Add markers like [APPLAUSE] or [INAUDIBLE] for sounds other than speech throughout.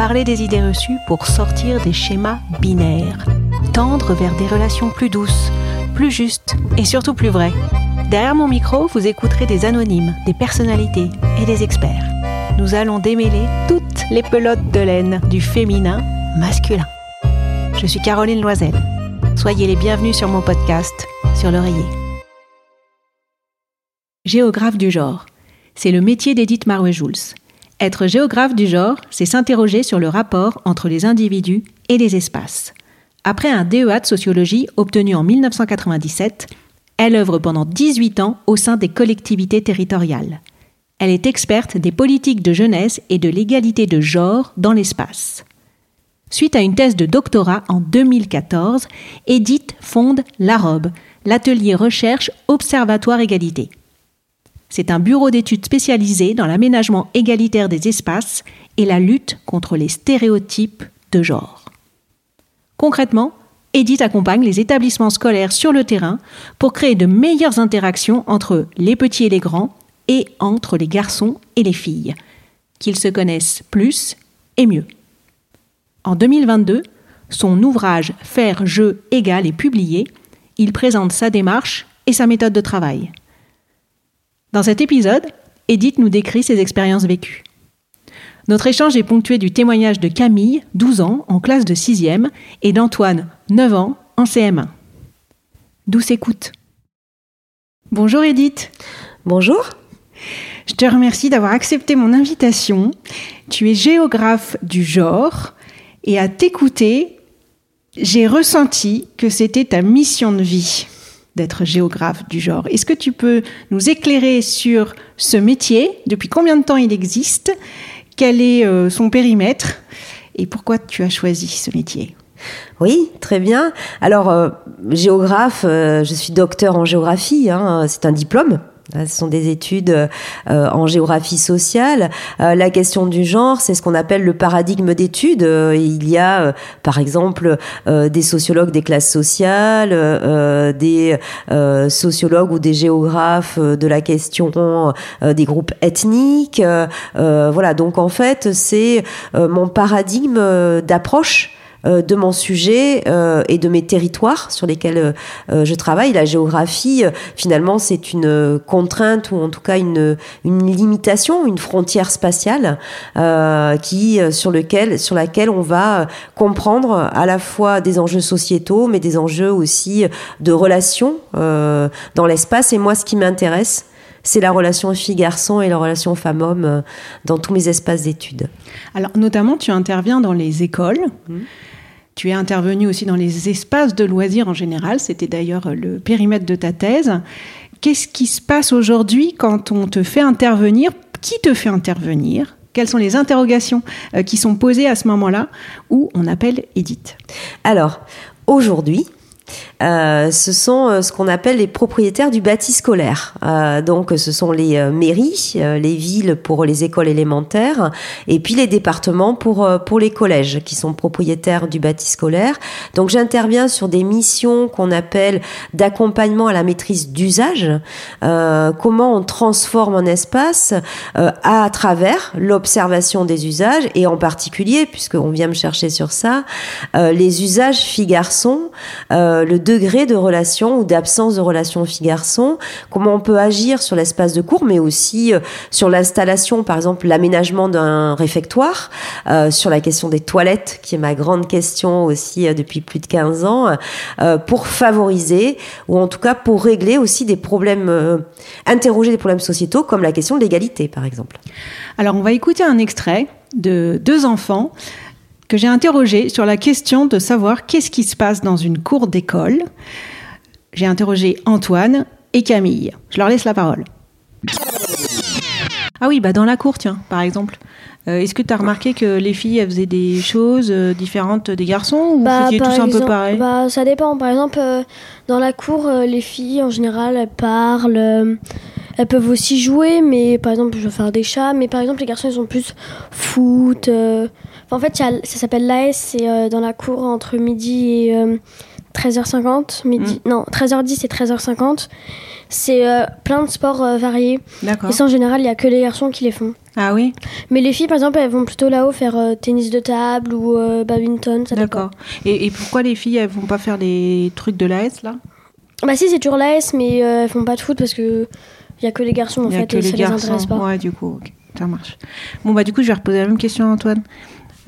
Parler des idées reçues pour sortir des schémas binaires, tendre vers des relations plus douces, plus justes et surtout plus vraies. Derrière mon micro, vous écouterez des anonymes, des personnalités et des experts. Nous allons démêler toutes les pelotes de laine du féminin masculin. Je suis Caroline Loisel. Soyez les bienvenus sur mon podcast, sur l'oreiller. Géographe du genre. C'est le métier d'Edith Marouet-Jouls. Être géographe du genre, c'est s'interroger sur le rapport entre les individus et les espaces. Après un DEA de sociologie obtenu en 1997, elle œuvre pendant 18 ans au sein des collectivités territoriales. Elle est experte des politiques de jeunesse et de l'égalité de genre dans l'espace. Suite à une thèse de doctorat en 2014, Edith fonde l'AROB, l'atelier recherche Observatoire Égalité. C'est un bureau d'études spécialisé dans l'aménagement égalitaire des espaces et la lutte contre les stéréotypes de genre. Concrètement, Edith accompagne les établissements scolaires sur le terrain pour créer de meilleures interactions entre les petits et les grands et entre les garçons et les filles, qu'ils se connaissent plus et mieux. En 2022, son ouvrage Faire jeu égal est publié. Il présente sa démarche et sa méthode de travail. Dans cet épisode, Edith nous décrit ses expériences vécues. Notre échange est ponctué du témoignage de Camille, 12 ans, en classe de 6e, et d'Antoine, 9 ans, en CM1. Douce écoute. Bonjour Edith. Bonjour. Je te remercie d'avoir accepté mon invitation. Tu es géographe du genre et à t'écouter, j'ai ressenti que c'était ta mission de vie d'être géographe du genre. Est-ce que tu peux nous éclairer sur ce métier? Depuis combien de temps il existe? Quel est euh, son périmètre? Et pourquoi tu as choisi ce métier? Oui, très bien. Alors, euh, géographe, euh, je suis docteur en géographie, hein, c'est un diplôme. Ce sont des études euh, en géographie sociale. Euh, la question du genre, c'est ce qu'on appelle le paradigme d'études. Euh, il y a, euh, par exemple, euh, des sociologues des classes sociales, euh, des sociologues ou des géographes de la question des groupes ethniques. Voilà, donc en fait, c'est mon paradigme d'approche de mon sujet euh, et de mes territoires sur lesquels euh, je travaille. La géographie, euh, finalement, c'est une euh, contrainte ou en tout cas une, une limitation, une frontière spatiale euh, qui euh, sur lequel sur laquelle on va euh, comprendre à la fois des enjeux sociétaux, mais des enjeux aussi de relations euh, dans l'espace. Et moi, ce qui m'intéresse, c'est la relation fille-garçon et la relation femme-homme euh, dans tous mes espaces d'études. Alors, notamment, tu interviens dans les écoles. Tu es intervenu aussi dans les espaces de loisirs en général. C'était d'ailleurs le périmètre de ta thèse. Qu'est-ce qui se passe aujourd'hui quand on te fait intervenir? Qui te fait intervenir? Quelles sont les interrogations euh, qui sont posées à ce moment-là où on appelle Edith? Alors, aujourd'hui, euh, ce sont euh, ce qu'on appelle les propriétaires du bâti scolaire. Euh, donc, ce sont les euh, mairies, les villes pour les écoles élémentaires, et puis les départements pour pour les collèges qui sont propriétaires du bâti scolaire. Donc, j'interviens sur des missions qu'on appelle d'accompagnement à la maîtrise d'usage. Euh, comment on transforme un espace à travers l'observation des usages et en particulier, puisqu'on vient me chercher sur ça, les usages filles-garçons. Le degré de relation ou d'absence de relation fille-garçon, comment on peut agir sur l'espace de cours, mais aussi euh, sur l'installation, par exemple l'aménagement d'un réfectoire, euh, sur la question des toilettes, qui est ma grande question aussi euh, depuis plus de 15 ans, pour favoriser, ou en tout cas pour régler aussi des problèmes, interroger des problèmes sociétaux, comme la question de l'égalité, par exemple. Alors, on va écouter un extrait de deux enfants que j'ai interrogés sur la question de savoir qu'est-ce qui se passe dans une cour d'école. J'ai interrogé Antoine et Camille. Je leur laisse la parole. Ah oui, bah dans la cour, tiens, par exemple. Euh, Est-ce que tu as remarqué que les filles, elles faisaient des choses euh, différentes des garçons ou vous faisiez par tous un peu pareil? bah, ça dépend. Par exemple, euh, dans la cour, les filles, en général, elles parlent. elles peuvent aussi jouer, mais par exemple, je veux faire des chats. Mais par exemple, les garçons, ils sont plus foot. Euh. Enfin, en fait, a- ça s'appelle l'AS, c'est euh, dans la cour entre midi et euh, 13h50. Midi, Non, 13h10 et 13h50. C'est euh, plein de sports euh, variés. D'accord. Et ça, en général, il n'y a que les garçons qui les font. Ah oui, Mais les filles, par exemple, elles vont plutôt là-haut faire euh, tennis de table ou euh, badminton. Ça d'accord. Et, et pourquoi les filles, elles vont pas faire les trucs de l'AS là? Bah si, c'est toujours l'AS, mais euh, elles font pas de foot parce que il y a que les garçons en Il y a fait que et les ça garçons. les intéresse pas. Ouais, du coup, ok, ça marche. Bon, bah, du coup, je vais reposer la même question à Antoine.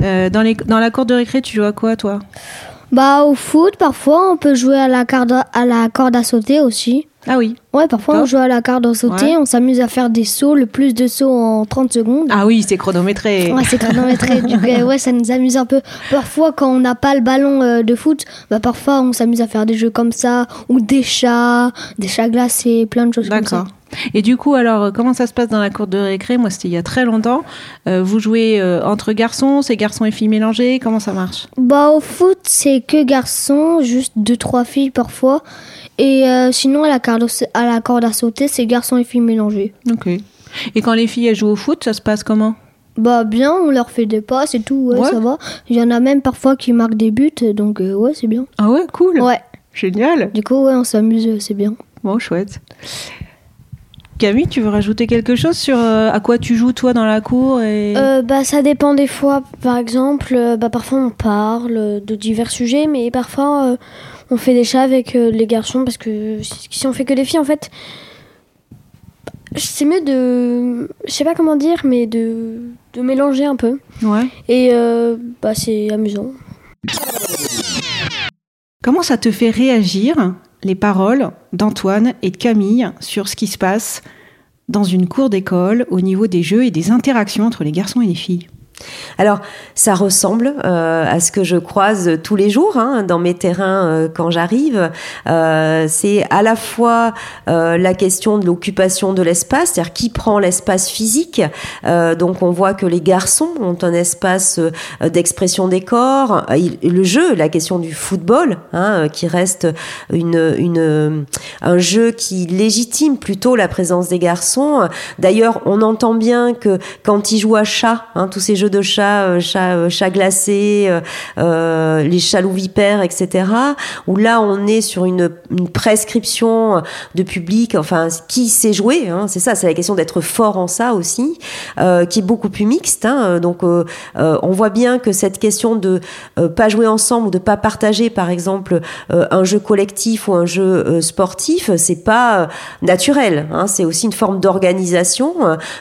Euh, dans, la cour de récré, tu joues à quoi, toi? Bah au foot, parfois on peut jouer à, la corde à sauter aussi. Ah oui. Ouais, parfois Top. on joue à la à sauter, Ouais. on s'amuse à faire des sauts, le plus de sauts en 30 secondes. Ah oui, c'est chronométré. Ouais, c'est chronométré. [LAUGHS] du coup, ouais, ça nous amuse un peu. Parfois, quand on n'a pas le ballon euh, de foot, bah parfois on s'amuse à faire des jeux comme ça, ou des chats, des chats glacés, plein de choses comme ça. D'accord. Et du coup, alors, comment ça se passe dans la cour de récré? Moi, c'était il y a très longtemps. Euh, vous jouez euh, entre garçons, c'est garçons et filles mélangés Comment ça marche? Bah au foot, c'est que garçons, juste deux trois filles parfois. Et euh, sinon à la corde à la corde à sauter, c'est garçons et filles mélangés. Ok. Et quand les filles elles jouent au foot, ça se passe comment? Bah bien, on leur fait des passes et tout, ouais, Ouais. ça va. Il y en a même parfois qui marquent des buts, donc euh, ouais, c'est bien. Ah ouais, cool. Ouais. Génial. Du coup, ouais, on s'amuse, euh, c'est bien. Bon, chouette. Camille, tu veux rajouter quelque chose sur euh, à quoi tu joues toi dans la cour et... Euh, bah ça dépend des fois. Par exemple, euh, bah parfois on parle de divers sujets, mais parfois on fait des chats avec euh, les garçons parce que si on fait que les filles, en fait, c'est mieux de, je sais pas comment dire, mais de de mélanger un peu. Ouais. Et euh, bah c'est amusant. Comment ça te fait réagir les paroles d'Antoine et de Camille sur ce qui se passe dans une cour d'école au niveau des jeux et des interactions entre les garçons et les filles? Alors, ça ressemble euh, à ce que je croise tous les jours hein, dans mes terrains euh, quand j'arrive. Euh, c'est à la fois la question de l'occupation de l'espace, c'est-à-dire qui prend l'espace physique. Donc, on voit que les garçons ont un espace d'expression des corps. Le jeu, la question du football, hein, qui reste une, un jeu qui légitime plutôt la présence des garçons. D'ailleurs, on entend bien que quand ils jouent à chat, hein, tous ces jeux de chat, euh, chat, euh, chat glacé, euh, les chats loups vipères, etc., où là on est sur une, prescription de public, enfin qui sait jouer, hein, c'est ça, c'est la question d'être fort en ça aussi, qui est beaucoup plus mixte. hein, donc on voit bien que cette question de pas jouer ensemble ou de pas partager, par exemple, un jeu collectif ou un jeu sportif, c'est pas naturel. hein, c'est aussi une forme d'organisation,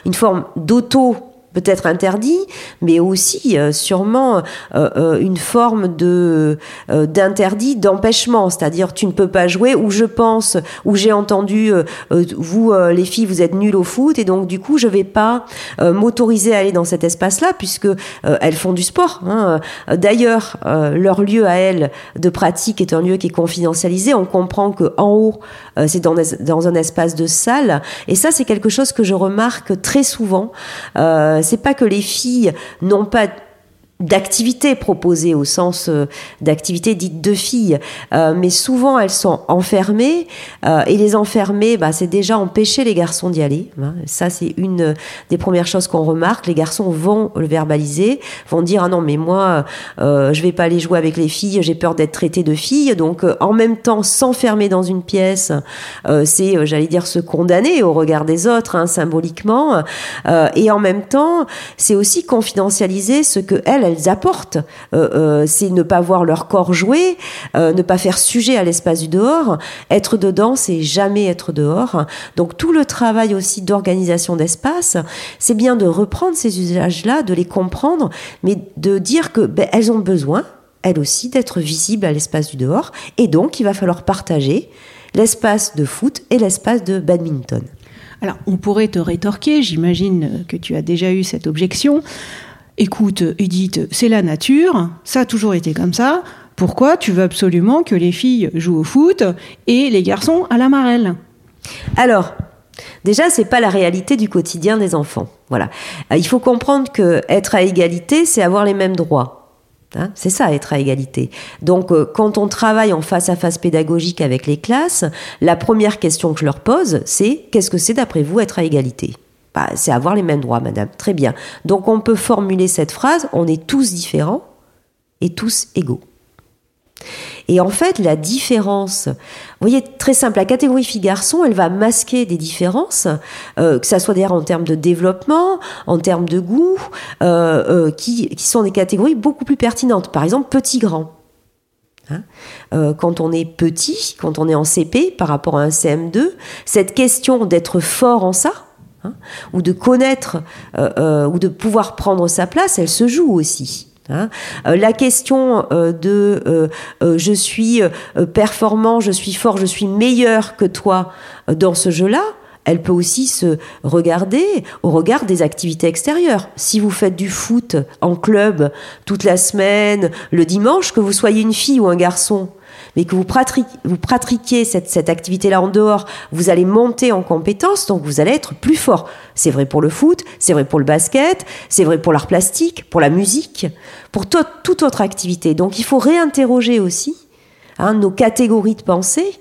une forme d'auto peut-être interdit, mais aussi euh, sûrement euh, euh, une forme de d'interdit, d'empêchement, c'est-à-dire tu ne peux pas jouer ou je pense ou j'ai entendu vous les filles vous êtes nulles au foot et donc du coup je vais pas m'autoriser à aller dans cet espace-là puisque elles font du sport. hein. D'ailleurs leur lieu à elles de pratique est un lieu qui est confidentialisé. On comprend que en haut euh, c'est dans, dans un espace de salle et ça c'est quelque chose que je remarque très souvent. Euh, c'est pas que les filles n'ont pas d'activités proposées au sens euh, d'activités dites de filles, Euh, mais souvent elles sont enfermées euh, et les enfermer, bah, c'est déjà empêcher les garçons d'y aller. hein. Ça c'est une des premières choses qu'on remarque. Les garçons vont le verbaliser, vont dire ah non mais moi euh, je vais pas aller jouer avec les filles, j'ai peur d'être traitée de fille. Donc euh, en même temps s'enfermer dans une pièce, euh, c'est euh, j'allais dire se condamner au regard des autres hein, symboliquement, Euh, et en même temps c'est aussi confidentialiser ce que elles elles apportent. Euh, euh, c'est ne pas voir leur corps jouer, euh, ne pas faire sujet à l'espace du dehors. Être dedans, c'est jamais être dehors. Donc tout le travail aussi d'organisation d'espace, c'est bien de reprendre ces usages-là, de les comprendre, mais de dire que ben, elles ont besoin, elles aussi, d'être visibles à l'espace du dehors, et donc il va falloir partager l'espace de foot et l'espace de badminton. Alors, on pourrait te rétorquer, j'imagine que tu as déjà eu cette objection. Écoute, Edith, c'est la nature, ça a toujours été comme ça. Pourquoi tu veux absolument que les filles jouent au foot et les garçons à la marelle? Alors, Déjà, c'est pas la réalité du quotidien des enfants. Voilà. Euh, il faut comprendre que être à égalité, c'est avoir les mêmes droits. Hein, c'est ça, être à égalité. Donc, euh, quand on travaille en face à face pédagogique avec les classes, la première question que je leur pose, c'est qu'est-ce que c'est d'après vous être à égalité? Bah, C'est avoir les mêmes droits, madame. Très bien. Donc, on peut formuler cette phrase on est tous différents et tous égaux. Et en fait, la différence, vous voyez, très simple, la catégorie fille-garçon, elle va masquer des différences, euh, que ça soit d'ailleurs en termes de développement, en termes de goût, euh, euh, qui, sont des catégories beaucoup plus pertinentes. Par exemple, petit-grand. Hein quand on est petit, quand on est en CP par rapport à un CM2, cette question d'être fort en ça, hein, ou de connaître, ou de pouvoir prendre sa place, elle se joue aussi. Hein. Euh, la question euh, de euh, je suis performant, je suis fort, je suis meilleur que toi dans ce jeu-là, elle peut aussi se regarder au regard des activités extérieures. Si vous faites du foot en club toute la semaine, le dimanche, que vous soyez une fille ou un garçon, mais que vous pratiquiez, cette, activité-là en dehors, vous allez monter en compétence, donc vous allez être plus fort. C'est vrai pour le foot, c'est vrai pour le basket, c'est vrai pour l'art plastique, pour la musique, pour toute autre activité. Donc il faut réinterroger aussi hein, nos catégories de pensée.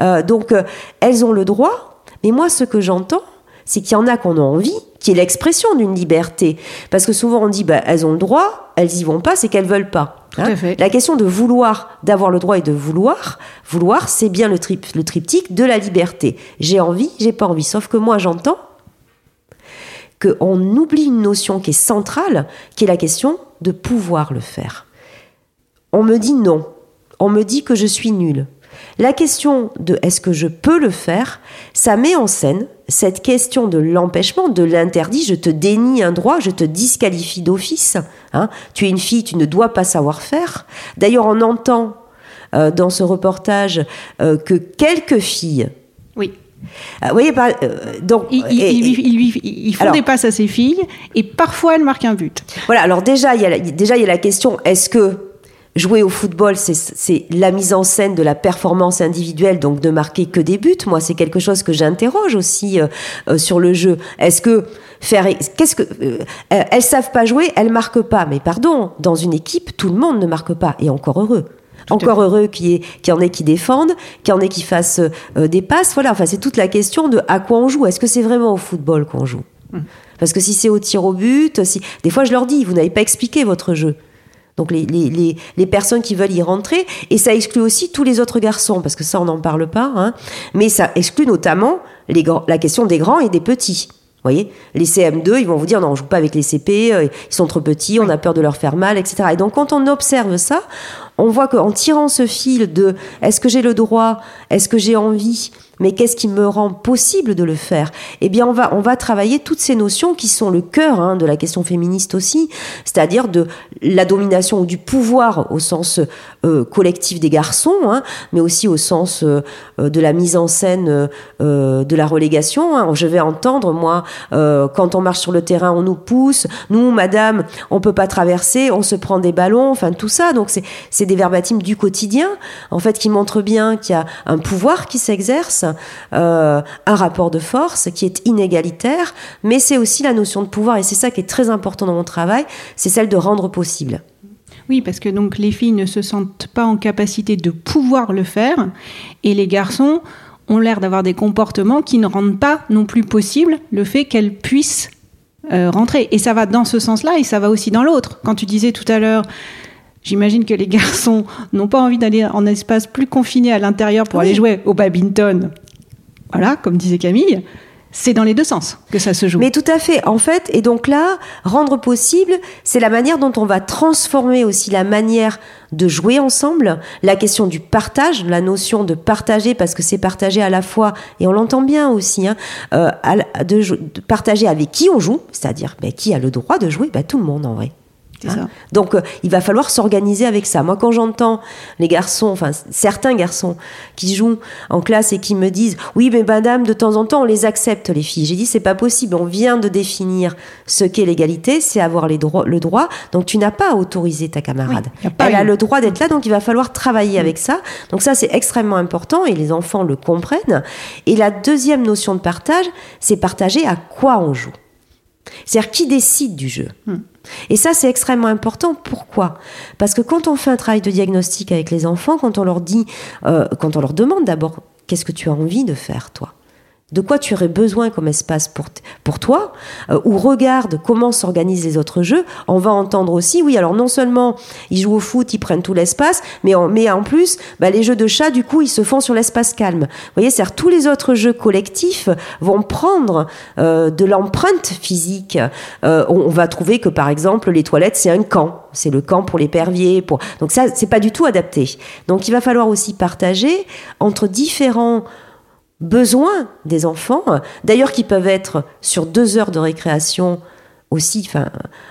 Euh, donc euh, elles ont le droit, mais moi ce que j'entends, c'est qu'il y en a qu'on a envie, qui est l'expression d'une liberté. Parce que souvent on dit, bah, elles ont le droit, elles y vont pas, c'est qu'elles veulent pas. Hein. La question de vouloir, d'avoir le droit et de vouloir, vouloir, c'est bien le, le triptyque de la liberté. J'ai envie, j'ai pas envie. Sauf que moi, j'entends qu'on oublie une notion qui est centrale, qui est la question de pouvoir le faire. On me dit non. On me dit que je suis nulle. La question de est-ce que je peux le faire, ça met en scène cette question de l'empêchement, de l'interdit, je te dénie un droit, je te disqualifie d'office. Hein. Tu es une fille, tu ne dois pas savoir faire. D'ailleurs, on entend euh, dans ce reportage euh, que quelques filles. Oui. Euh, vous voyez, donc, ils, font des passes à ses filles et parfois elles marquent un but. Voilà, alors déjà, il y a déjà, il y a la question est-ce que Jouer au football, c'est la mise en scène de la performance individuelle, donc de marquer que des buts. Moi, c'est quelque chose que j'interroge aussi euh, euh, sur le jeu. Est-ce que faire, qu'est-ce que euh, elles savent pas jouer, elles marquent pas. Mais pardon, dans une équipe, tout le monde ne marque pas, et encore heureux. encore heureux qu'il y, en ait qui défendent, qu'il y en ait qui fassent des passes. Voilà, enfin, c'est toute la question de à quoi on joue. Est-ce que c'est vraiment au football qu'on joue? Hum. Parce que si c'est au tir au but, si... des fois je leur dis, vous n'avez pas expliqué votre jeu. Donc les, les, les, personnes qui veulent y rentrer, et ça exclut aussi tous les autres garçons, parce que ça on n'en parle pas, hein, mais ça exclut notamment les, la question des grands et des petits. Vous voyez, les CM2, ils vont vous dire non, on joue pas avec les CP, euh, ils sont trop petits, on a peur de leur faire mal, etc. Et donc quand on observe ça, on voit qu'en tirant ce fil de est-ce que j'ai le droit, est-ce que j'ai envie, mais qu'est-ce qui me rend possible de le faire? Eh bien, on va, travailler toutes ces notions qui sont le cœur hein, de la question féministe aussi, c'est-à-dire de la domination ou du pouvoir au sens euh, collectif des garçons, hein, mais aussi au sens euh, de la mise en scène euh, de la relégation. Hein. Je vais entendre, moi, quand on marche sur le terrain, on nous pousse, nous, madame, on peut pas traverser, on se prend des ballons, enfin tout ça. Donc c'est des verbatims du quotidien, en fait, qui montrent bien qu'il y a un pouvoir qui s'exerce euh, un rapport de force qui est inégalitaire, mais c'est aussi la notion de pouvoir, et c'est ça qui est très important dans mon travail, c'est celle de rendre possible. Oui, parce que donc les filles ne se sentent pas en capacité de pouvoir le faire, et les garçons ont l'air d'avoir des comportements qui ne rendent pas non plus possible le fait qu'elles puissent euh, rentrer. Et ça va dans ce sens-là, et ça va aussi dans l'autre. Quand tu disais tout à l'heure, J'imagine que les garçons n'ont pas envie d'aller en espace plus confiné à l'intérieur pour aller jouer au badminton voilà, comme disait Camille, c'est dans les deux sens que ça se joue. Mais tout à fait, en fait, et donc là, rendre possible, c'est la manière dont on va transformer aussi la manière de jouer ensemble, la question du partage, la notion de partager, parce que c'est partager à la fois, et on l'entend bien aussi, hein, euh, de, partager avec qui on joue, c'est-à-dire ben, qui a le droit de jouer, ben, tout le monde en vrai. Ça. Donc, euh, il va falloir s'organiser avec ça. Moi, quand j'entends les garçons, enfin certains garçons qui jouent en classe et qui me disent, oui, mais madame, de temps en temps, on les accepte les filles. J'ai dit, c'est pas possible. On vient de définir ce qu'est l'égalité, c'est avoir les le droit. Donc, tu n'as pas à autoriser ta camarade. Oui, a Elle a le droit d'être là, donc il va falloir travailler avec ça. Donc ça, c'est extrêmement important et les enfants le comprennent. Et la deuxième notion de partage, c'est partager à quoi on joue. C'est-à-dire qui décide du jeu. Et ça, c'est extrêmement important. Pourquoi? Parce que quand on fait un travail de diagnostic avec les enfants, quand on leur dit, euh, quand on leur demande d'abord, qu'est-ce que tu as envie de faire, toi? De quoi tu aurais besoin comme espace pour, pour toi, euh, ou regarde comment s'organisent les autres jeux, on va entendre aussi, oui, alors non seulement ils jouent au foot, ils prennent tout l'espace, mais en, mais en plus, bah, les jeux de chat, du coup, ils se font sur l'espace calme. Vous voyez, c'est-à-dire tous les autres jeux collectifs vont prendre euh, de l'empreinte physique. Euh, on, on va trouver que, par exemple, les toilettes, c'est un camp. C'est le camp pour l'épervier. Pour... Donc ça, c'est pas du tout adapté. Donc il va falloir aussi partager entre différents besoins des enfants, d'ailleurs qui peuvent être sur deux heures de récréation aussi, enfin,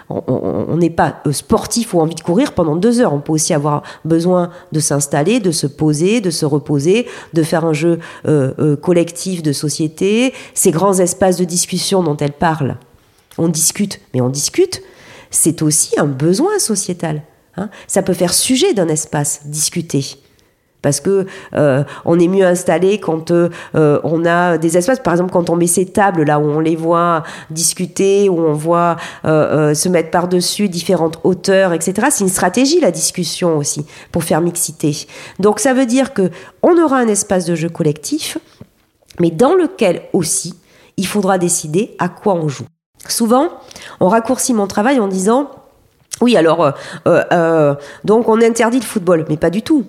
on- n'est pas euh, sportif ou envie de courir pendant deux heures. On peut aussi avoir besoin de s'installer, de se poser, de se reposer, de faire un jeu euh, euh, collectif de société. Ces grands espaces de discussion dont elle parle, on discute, mais on discute, c'est aussi un besoin sociétal. hein. Ça peut faire sujet d'un espace, discuter parce que euh, on est mieux installé quand euh, euh, on a des espaces. Par exemple quand on met ces tables là où on les voit discuter où on voit se mettre par dessus différentes hauteurs etc c'est une stratégie la discussion aussi pour faire mixité. Donc ça veut dire que on aura un espace de jeu collectif mais dans lequel aussi il faudra décider à quoi on joue. Souvent on raccourcit mon travail en disant oui, alors, donc on interdit le football, mais pas du tout.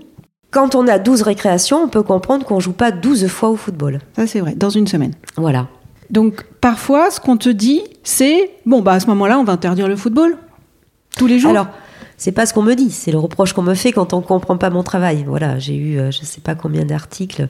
Quand on a 12 récréations, on peut comprendre qu'on joue pas 12 fois au football. Ça, c'est vrai, dans une semaine. Voilà. Donc, parfois, ce qu'on te dit, c'est bon, bah à ce moment-là, on va interdire le football. Tous les jours. Alors, c'est pas ce qu'on me dit, c'est le reproche qu'on me fait quand on comprend pas mon travail. Voilà, j'ai eu euh, je sais pas combien d'articles.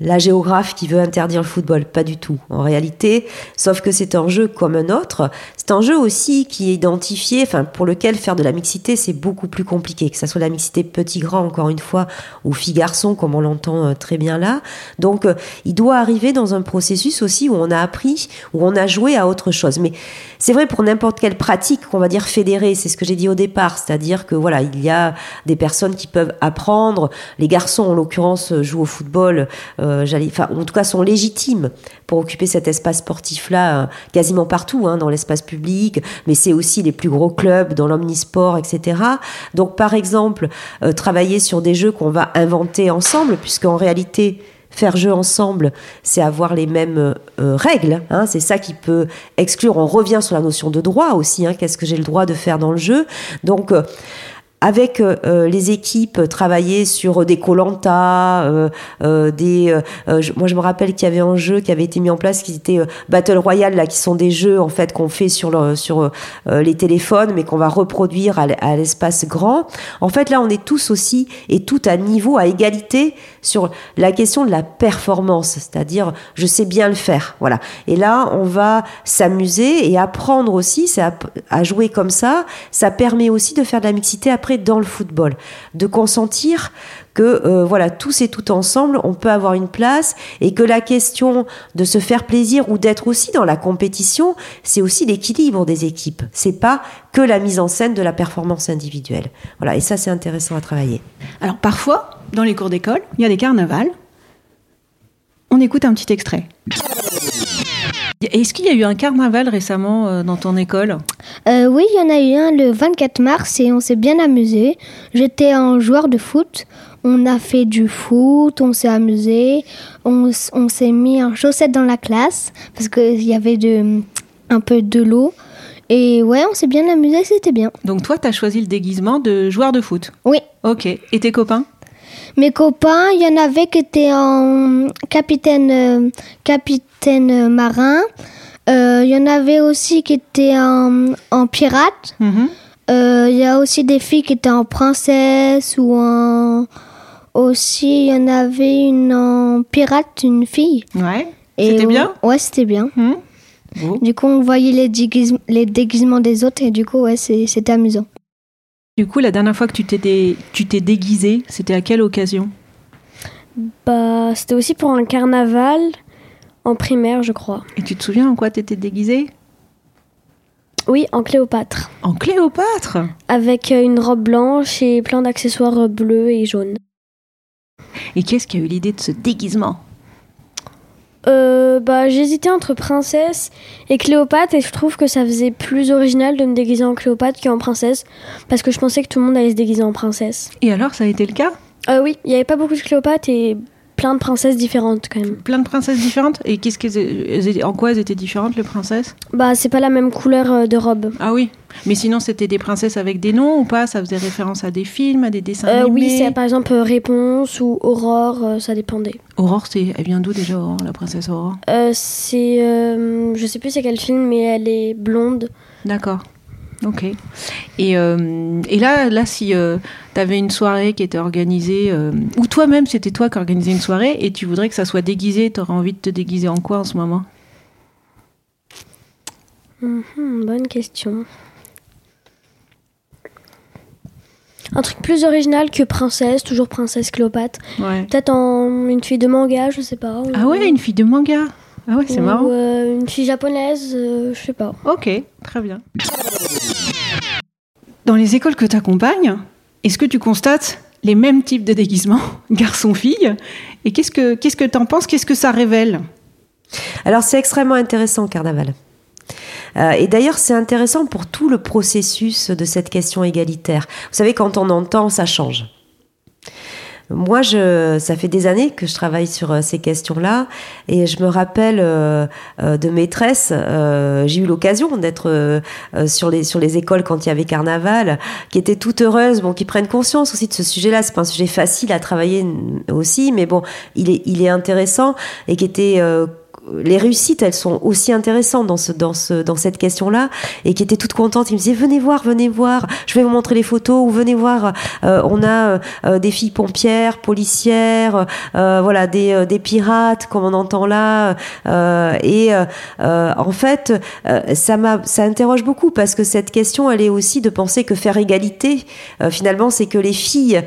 La géographe qui veut interdire le football, pas du tout. En réalité, sauf que c'est un jeu comme un autre. C'est un jeu aussi qui est identifié, enfin pour lequel faire de la mixité c'est beaucoup plus compliqué. Que ça soit la mixité petit-grand encore une fois ou fille-garçon comme on l'entend euh, très bien là. Donc euh, il doit arriver dans un processus aussi où on a appris, où on a joué à autre chose. Mais c'est vrai pour n'importe quelle pratique qu'on va dire fédérée. C'est ce que j'ai dit au départ, c'est-à-dire que voilà il y a des personnes qui peuvent apprendre. Les garçons en l'occurrence jouent au football. euh, enfin, en tout cas, sont légitimes pour occuper cet espace sportif-là, euh, quasiment partout, hein, dans l'espace public, mais c'est aussi les plus gros clubs dans l'omnisport, etc. Donc, par exemple, euh, travailler sur des jeux qu'on va inventer ensemble, puisqu'en réalité, faire jeu ensemble, c'est avoir les mêmes euh, règles. Hein, c'est ça qui peut exclure. On revient sur la notion de droit aussi. Hein, Qu'est-ce que j'ai le droit de faire dans le jeu Donc, euh, avec euh, les équipes travailler sur des colanta, euh, euh, des. euh, euh, je- moi, je me rappelle qu'il y avait un jeu qui avait été mis en place qui était euh, Battle Royale, là, qui sont des jeux en fait qu'on fait sur le, sur euh, les téléphones, mais qu'on va reproduire à, l'espace grand. En fait, là, on est tous aussi et tout à niveau, à égalité sur la question de la performance, c'est-à-dire je sais bien le faire, voilà. Et là, on va s'amuser et apprendre aussi, à, à jouer comme ça. Ça permet aussi de faire de la mixité après dans le football, de consentir que euh, voilà tous et tout ensemble, on peut avoir une place et que la question de se faire plaisir ou d'être aussi dans la compétition, c'est aussi l'équilibre des équipes. C'est pas que la mise en scène de la performance individuelle. Voilà, et ça c'est intéressant à travailler. Alors, parfois, dans les cours d'école, il y a des carnavals. On écoute un petit extrait. Est-ce qu'il y a eu un carnaval récemment euh, dans ton école? Euh, oui, il y en a eu un le 24 mars et on s'est bien amusé. J'étais un joueur de foot. On a fait du foot, on s'est amusé. On, s'est mis en chaussettes dans la classe parce qu'il y avait de, un peu de l'eau. Et ouais, on s'est bien amusé, c'était bien. Donc, toi, tu as choisi le déguisement de joueur de foot? Oui. Ok. Et tes copains? Mes copains, il y en avait qui étaient en capitaine, euh, capitaine marin. Euh, Il y en avait aussi qui étaient en, en pirate. Mhm. Euh, Il y a aussi des filles qui étaient en princesse ou en... Aussi, il y en avait une en pirate, une fille. Ouais. Et C'était bien? Ouais, c'était bien. Mhm. Du coup, on voyait les, déguise- les déguisements des autres et du coup, ouais, c'était amusant. Du coup, la dernière fois que tu t'es dé- tu t'es déguisé, c'était à quelle occasion? Bah, c'était aussi pour un carnaval en primaire, je crois. Et tu te souviens en quoi t'étais déguisé Oui, en Cléopâtre. En Cléopâtre? Avec euh, une robe blanche et plein d'accessoires bleus et jaunes. Et qui est-ce qui a eu l'idée de ce déguisement? Euh, bah, j'hésitais entre princesse et Cléopâtre et je trouve que ça faisait plus original de me déguiser en Cléopâtre qu'en princesse parce que je pensais que tout le monde allait se déguiser en princesse. Et alors, ça a été le cas? Euh, oui, il n'y avait pas beaucoup de Cléopâtre et plein de princesses différentes quand même. Plein de princesses différentes Et qu'est-ce qu'elles- en quoi elles étaient différentes, les princesses? Bah, c'est pas la même couleur euh, de robe. Ah oui Mais sinon, c'était des princesses avec des noms ou pas? Ça faisait référence à des films, à des dessins Euh, animés? oui, c'est par exemple euh, Réponse ou Aurore, ça dépendait. Aurore, c'est... elle vient d'où déjà, Aurore, la princesse Aurore? Euh, c'est. euh, je sais plus c'est quel film, mais elle est blonde. D'accord. Ok. Et, euh, et là, là si tu avais une soirée qui était organisée, euh, ou toi-même, c'était toi qui organisais une soirée, et tu voudrais que ça soit déguisé, tu aurais envie de te déguiser en quoi en ce moment? Mhm, bonne question. Un truc plus original que princesse, toujours princesse Cléopâtre. Ouais. Peut-être en une fille de manga, je sais pas. ou- Ah ouais, une fille de manga Ah ouais, c'est ou, marrant. euh, une fille japonaise, euh, je sais pas. Ok, très bien. Dans les écoles que tu accompagnes, est-ce que tu constates les mêmes types de déguisements, [LAUGHS] garçon-fille Et qu'est-ce que que t'en penses? Qu'est-ce que ça révèle? Alors c'est extrêmement intéressant, Carnaval. Euh, et d'ailleurs, c'est intéressant pour tout le processus de cette question égalitaire. Vous savez, quand on entend, ça change. Moi, je, ça fait des années que je travaille sur euh, ces questions-là, et je me rappelle euh, euh, de maîtresses. euh, J'ai eu l'occasion d'être euh, euh, sur les sur les écoles quand il y avait carnaval, qui étaient toutes heureuses, bon, qui prennent conscience aussi de ce sujet-là. C'est pas un sujet facile à travailler aussi, mais bon, il est il est intéressant et qui était les réussites, elles sont aussi intéressantes dans ce, dans ce, dans cette question-là, et qui étaient toutes contentes. Ils me disaient venez voir, venez voir. Je vais vous montrer les photos. Ou venez voir. euh, on a euh, des filles pompières, policières, euh, voilà, des, des pirates, comme on entend là. et en fait, ça m'a, ça interroge beaucoup parce que cette question, elle est aussi de penser que faire égalité, finalement, c'est que les filles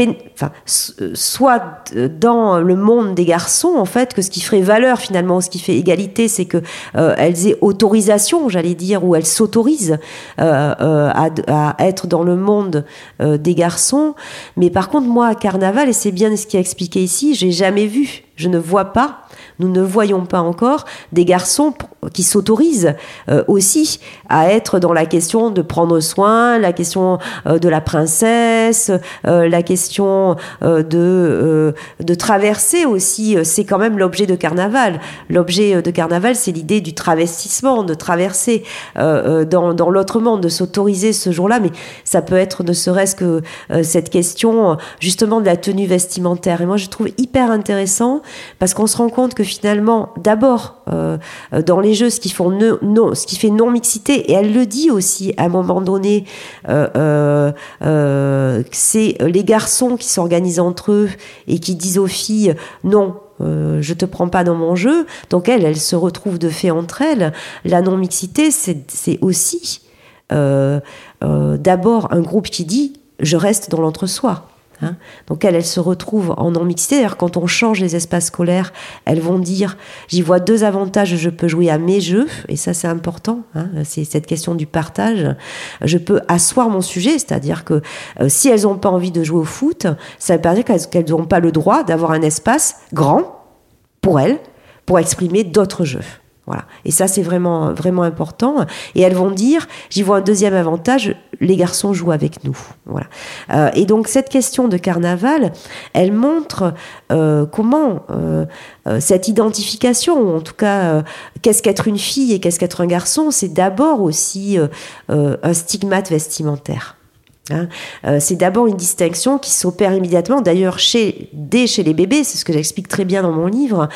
euh, soit d- dans le monde des garçons, en fait, que ce qui ferait valeur finalement, ce qui fait égalité, c'est que euh, elles aient autorisation, j'allais dire, ou elles s'autorisent euh, euh, à, à être dans le monde euh, des garçons. Mais par contre, moi, à Carnaval, et c'est bien ce qui est expliqué ici, j'ai jamais vu, je ne vois pas nous ne voyons pas encore des garçons qui s'autorisent euh, aussi à être dans la question de prendre soin, la question euh, de la princesse, euh, la question de, de traverser aussi. C'est quand même l'objet de carnaval. L'objet de carnaval, c'est l'idée du travestissement, de traverser dans, dans l'autre monde, de s'autoriser ce jour-là. Mais ça peut être ne serait-ce que cette question justement de la tenue vestimentaire. Et moi, je trouve hyper intéressant parce qu'on se rend compte que finalement, d'abord, euh, dans les jeux, ce qui, fait non-mixité, et elle le dit aussi à un moment donné, euh, euh, c'est les garçons qui s'organisent entre eux et qui disent aux filles, non, euh, je te prends pas dans mon jeu. Donc elles, elles se retrouvent de fait entre elles. La non-mixité, c'est aussi d'abord un groupe qui dit, je reste dans l'entre-soi. Hein. Donc elles, se retrouvent en non-mixité. D'ailleurs, quand on change les espaces scolaires, elles vont dire, j'y vois deux avantages, je peux jouer à mes jeux, et ça c'est important, hein, c'est cette question du partage. Je peux asseoir mon sujet, c'est-à-dire que euh, si elles n'ont pas envie de jouer au foot, ça veut pas dire qu'elles n'ont pas le droit d'avoir un espace grand pour elles, pour exprimer d'autres jeux. Voilà. Et ça, c'est vraiment, vraiment important. Et elles vont dire, j'y vois un deuxième avantage, les garçons jouent avec nous. Voilà. Euh, et donc, cette question de carnaval, elle montre euh, comment euh, cette identification, ou en tout cas, qu'est-ce qu'être une fille et qu'est-ce qu'être un garçon, c'est d'abord aussi un stigmate vestimentaire. Hein, euh, c'est d'abord une distinction qui s'opère immédiatement, d'ailleurs chez, dès chez les bébés, c'est ce que j'explique très bien dans mon livre,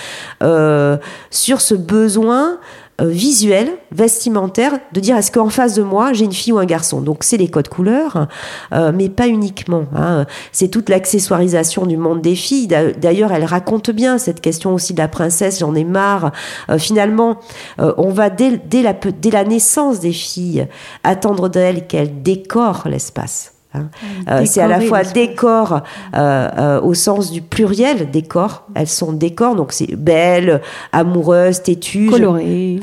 euh, sur ce besoin visuel, vestimentaire, de dire est-ce qu'en face de moi j'ai une fille ou un garçon? Donc c'est les codes couleurs, euh, mais pas uniquement. hein. C'est toute l'accessoirisation du monde des filles. D'a- D'ailleurs, elle raconte bien cette question aussi de la princesse. J'en ai marre. Euh, finalement, euh, on va dès, la, dès la naissance des filles attendre d'elles qu'elles décorent l'espace. Hein. Euh, c'est à la fois décor euh, euh, au sens du pluriel, décor. Elles sont décors, donc c'est belle, amoureuse, têtue. Je- Coloré.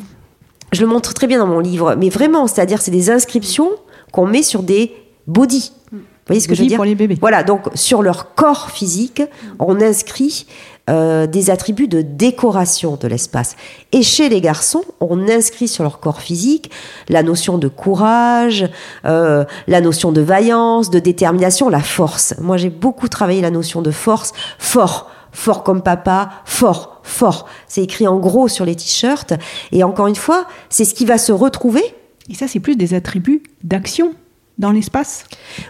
je le montre très bien dans mon livre, mais vraiment, c'est-à-dire c'est des inscriptions qu'on met sur des bodies. Vous voyez ce que je veux dire pour les bébés. Voilà, donc sur leur corps physique, on inscrit euh, des attributs de décoration de l'espace. Et chez les garçons, on inscrit sur leur corps physique la notion de courage, euh, la notion de vaillance, de détermination, la force. Moi, j'ai beaucoup travaillé la notion de force, fort. Fort comme papa, fort, fort. C'est écrit en gros sur les t-shirts. Et encore une fois, c'est ce qui va se retrouver Et ça, c'est plus des attributs d'action dans l'espace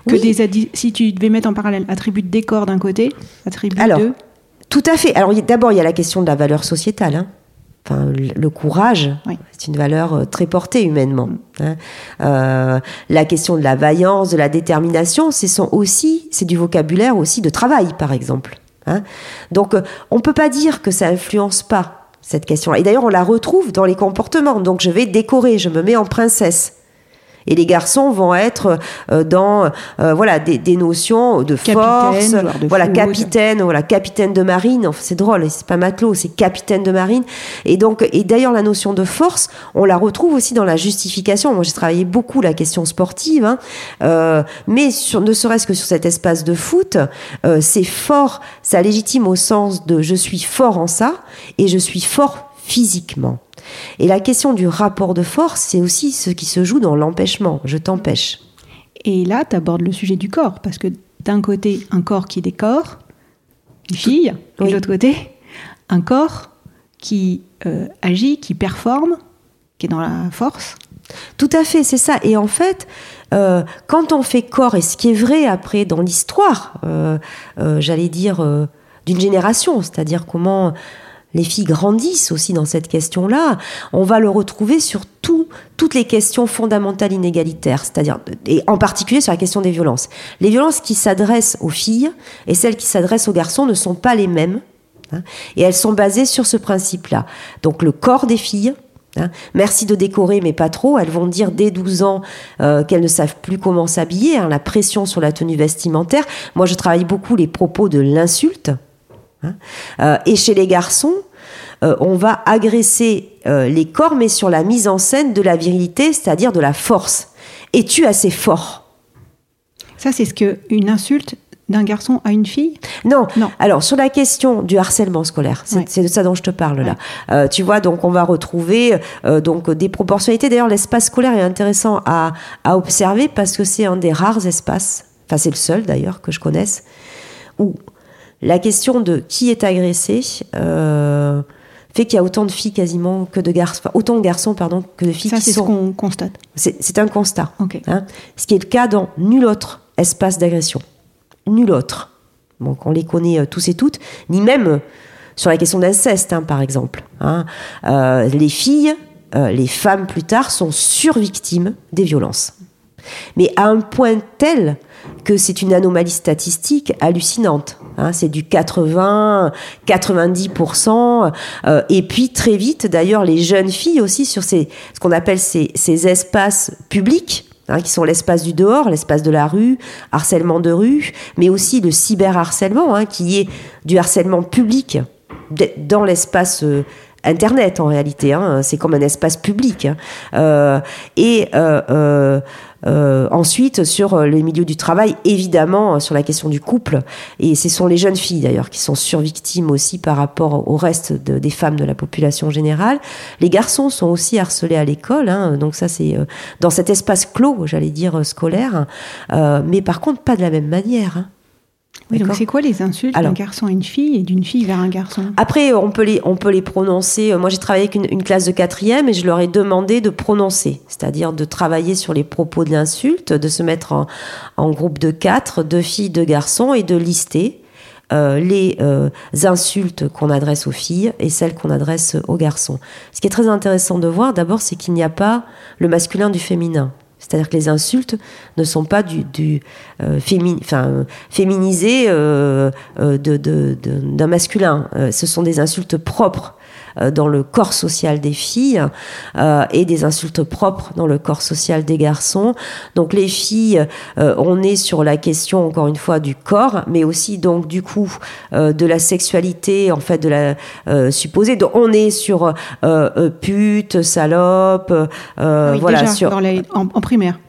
que Oui. des si tu devais mettre en parallèle attributs de décor d'un côté, attributs Alors, de Tout à fait. Alors d'abord, il y a la question de la valeur sociétale. hein. Enfin, le courage, Oui. c'est une valeur euh, très portée humainement. hein. Euh, la question de la vaillance, de la détermination, c'est aussi, c'est du vocabulaire aussi de travail, par exemple. hein. Donc, euh, on peut pas dire que ça influence pas cette question-là. Et d'ailleurs, on la retrouve dans les comportements. Donc, je vais décorer, je me mets en princesse. Et les garçons vont être euh, dans euh, voilà des, des notions de Capitaine, force, de voilà capitaine, voilà capitaine de marine. Enfin, c'est drôle, c'est pas matelot, c'est capitaine de marine. Et donc, et d'ailleurs la notion de force, on la retrouve aussi dans la justification. Moi, j'ai travaillé beaucoup la question sportive, hein, euh, mais sur, ne serait-ce que sur cet espace de foot, euh, c'est fort, ça légitime au sens de je suis fort en ça et je suis fort physiquement. Et la question du rapport de force, c'est aussi ce qui se joue dans l'empêchement. Je t'empêche. Et là, tu abordes le sujet du corps, parce que d'un côté, un corps qui décore, une fille, et Oui. de l'autre côté, un corps qui euh, agit, qui performe, qui est dans la force. Tout à fait, c'est ça. Et en fait, euh, quand on fait corps, et ce qui est vrai après dans l'histoire, euh, j'allais dire, d'une génération, c'est-à-dire comment les filles grandissent aussi dans cette question-là, on va le retrouver sur tout- toutes les questions fondamentales inégalitaires, c'est-à-dire, et en particulier sur la question des violences. Les violences qui s'adressent aux filles et celles qui s'adressent aux garçons ne sont pas les mêmes. hein, et elles sont basées sur ce principe-là. Donc le corps des filles, Hein. Merci de décorer, mais pas trop. Elles vont dire dès 12 ans euh, qu'elles ne savent plus comment s'habiller, hein, la pression sur la tenue vestimentaire. Moi, je travaille beaucoup les propos de l'insulte. Hein. Euh, et chez les garçons, euh, on va agresser euh, les corps, mais sur la mise en scène de la virilité, c'est-à-dire de la force. Es-tu assez fort Ça, c'est ce qu'une insulte d'un garçon à une fille? Non. Non. Alors sur la question du harcèlement scolaire, c'est Ouais. de ça dont je te parle là. Euh, tu vois, donc on va retrouver euh, donc des proportionnalités. D'ailleurs, l'espace scolaire est intéressant à, à observer parce que c'est un des rares espaces, enfin c'est le seul d'ailleurs que je connaisse, où la question de qui est agressé euh, fait qu'il y a autant de filles quasiment que de garçons, enfin, autant de garçons pardon que de filles Ça, c'est ce qu'on constate. C'est un constat. Hein, ce qui est le cas dans nul autre espace d'agression. Nul autre. Donc on les connaît euh, tous et toutes, ni même euh, sur la question d'inceste, hein, par exemple. hein. Euh, les filles, euh, les femmes plus tard, sont survictimes des violences. Mais à un point tel que c'est une anomalie statistique hallucinante. Hein. c'est du 80, 90%. euh, et puis très vite, d'ailleurs, les jeunes filles aussi sur ces, ce qu'on appelle ces, ces espaces publics, hein, qui sont l'espace du dehors, l'espace de la rue, harcèlement de rue, mais aussi le cyberharcèlement, hein, qui est du harcèlement public dans l'espace euh, Internet en réalité. hein. c'est comme un espace public. hein. Euh, et euh, euh, euh, ensuite, sur les milieux du travail, évidemment, sur la question du couple. Et ce sont les jeunes filles, d'ailleurs, qui sont survictimes aussi par rapport au reste de- des femmes de la population générale. Les garçons sont aussi harcelés à l'école. hein. donc ça, c'est euh, dans cet espace clos, j'allais dire, scolaire. Euh, mais par contre, pas de la même manière. hein. Oui, donc c'est quoi les insultes d'un garçon à une fille et d'une fille vers un garçon? Après, on peut les, on peut les prononcer. Moi, j'ai travaillé avec une, une classe de quatrième et je leur ai demandé de prononcer, c'est-à-dire de travailler sur les propos de l'insulte, de se mettre en, en groupe de quatre, deux filles, deux garçons, et de lister euh, les euh, insultes qu'on adresse aux filles et celles qu'on adresse aux garçons. Ce qui est très intéressant de voir, d'abord, c'est qu'il n'y a pas le masculin du féminin. C'est-à-dire que les insultes ne sont pas du, du euh, fémi- enfin, féminisées euh, euh, d'un masculin. Euh, ce sont des insultes propres euh, dans le corps social des filles euh, et des insultes propres dans le corps social des garçons. Donc les filles, euh, on est sur la question encore une fois du corps, mais aussi donc du coup euh, de la sexualité en fait de la euh, supposée. Donc on est sur euh, euh, pute, salope, euh, oui, voilà déjà, sur dans les- en, en primaire,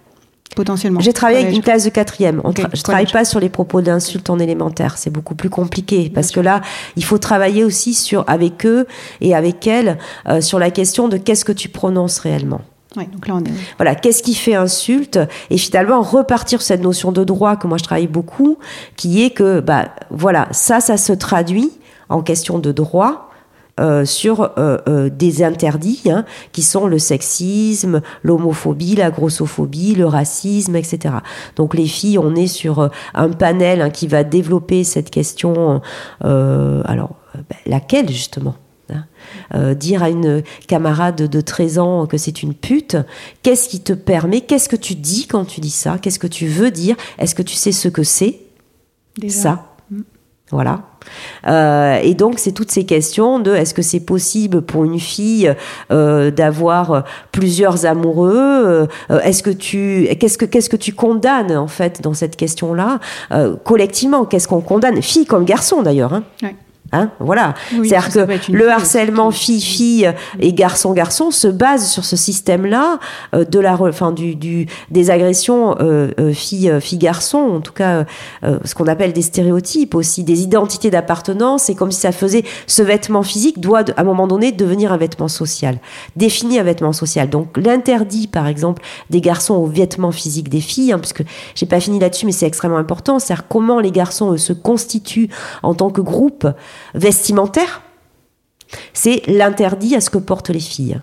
potentiellement. j'ai travaillé avec une classe de quatrième. On Ok, tra- je travaille pas sur les propos d'insultes en élémentaire. C'est beaucoup plus compliqué parce que là, il faut travailler aussi sur avec eux et avec elles euh, sur la question de qu'est-ce que tu prononces réellement. Ouais, donc là, on est. Voilà, qu'est-ce qui fait insulte Et finalement, repartir sur cette notion de droit que moi je travaille beaucoup, qui est que, bah, voilà, ça, ça se traduit en question de droit. Euh, sur euh, euh, des interdits hein, qui sont le sexisme, l'homophobie, la grossophobie, le racisme, etc. Donc les filles, on est sur un panel hein, qui va développer cette question. alors, ben, laquelle justement hein euh, dire à une camarade de 13 ans que c'est une pute, qu'est-ce qui te permet, qu'est-ce que tu dis quand tu dis ça, qu'est-ce que tu veux dire, est-ce que tu sais ce que c'est? Ça voilà. Euh, et donc, c'est toutes ces questions de est-ce que c'est possible pour une fille euh, d'avoir plusieurs amoureux euh, Est-ce que tu qu'est-ce que qu'est-ce que tu condamnes en fait dans cette question-là Euh, collectivement Qu'est-ce qu'on condamne, fille comme garçon d'ailleurs hein. Hein, voilà. Oui, C'est-à-dire que le harcèlement fille-fille et garçon-garçon se base sur ce système-là euh, de la, enfin du, du des agressions euh, euh, fille fille garçon, en tout cas euh, ce qu'on appelle des stéréotypes aussi, des identités d'appartenance. C'est comme si ça faisait ce vêtement physique doit à un moment donné devenir un vêtement social, définir un vêtement social. Donc l'interdit par exemple des garçons aux vêtements physiques des filles, hein, parce que j'ai pas fini là-dessus, mais c'est extrêmement important. C'est-à-dire comment les garçons eux, se constituent en tant que groupe vestimentaire, c'est l'interdit à ce que portent les filles.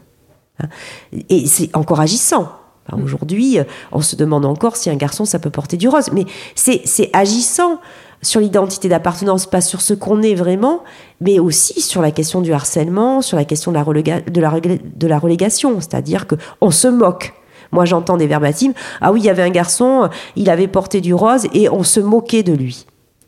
Et c'est encore agissant. Aujourd'hui, on se demande encore si un garçon, ça peut porter du rose. Mais c'est agissant sur l'identité d'appartenance, pas sur ce qu'on est vraiment, mais aussi sur la question du harcèlement, sur la question de la, de la, de la relégation. C'est-à-dire que on se moque. Moi, j'entends des verbatims. Ah oui, il y avait un garçon, il avait porté du rose et on se moquait de lui.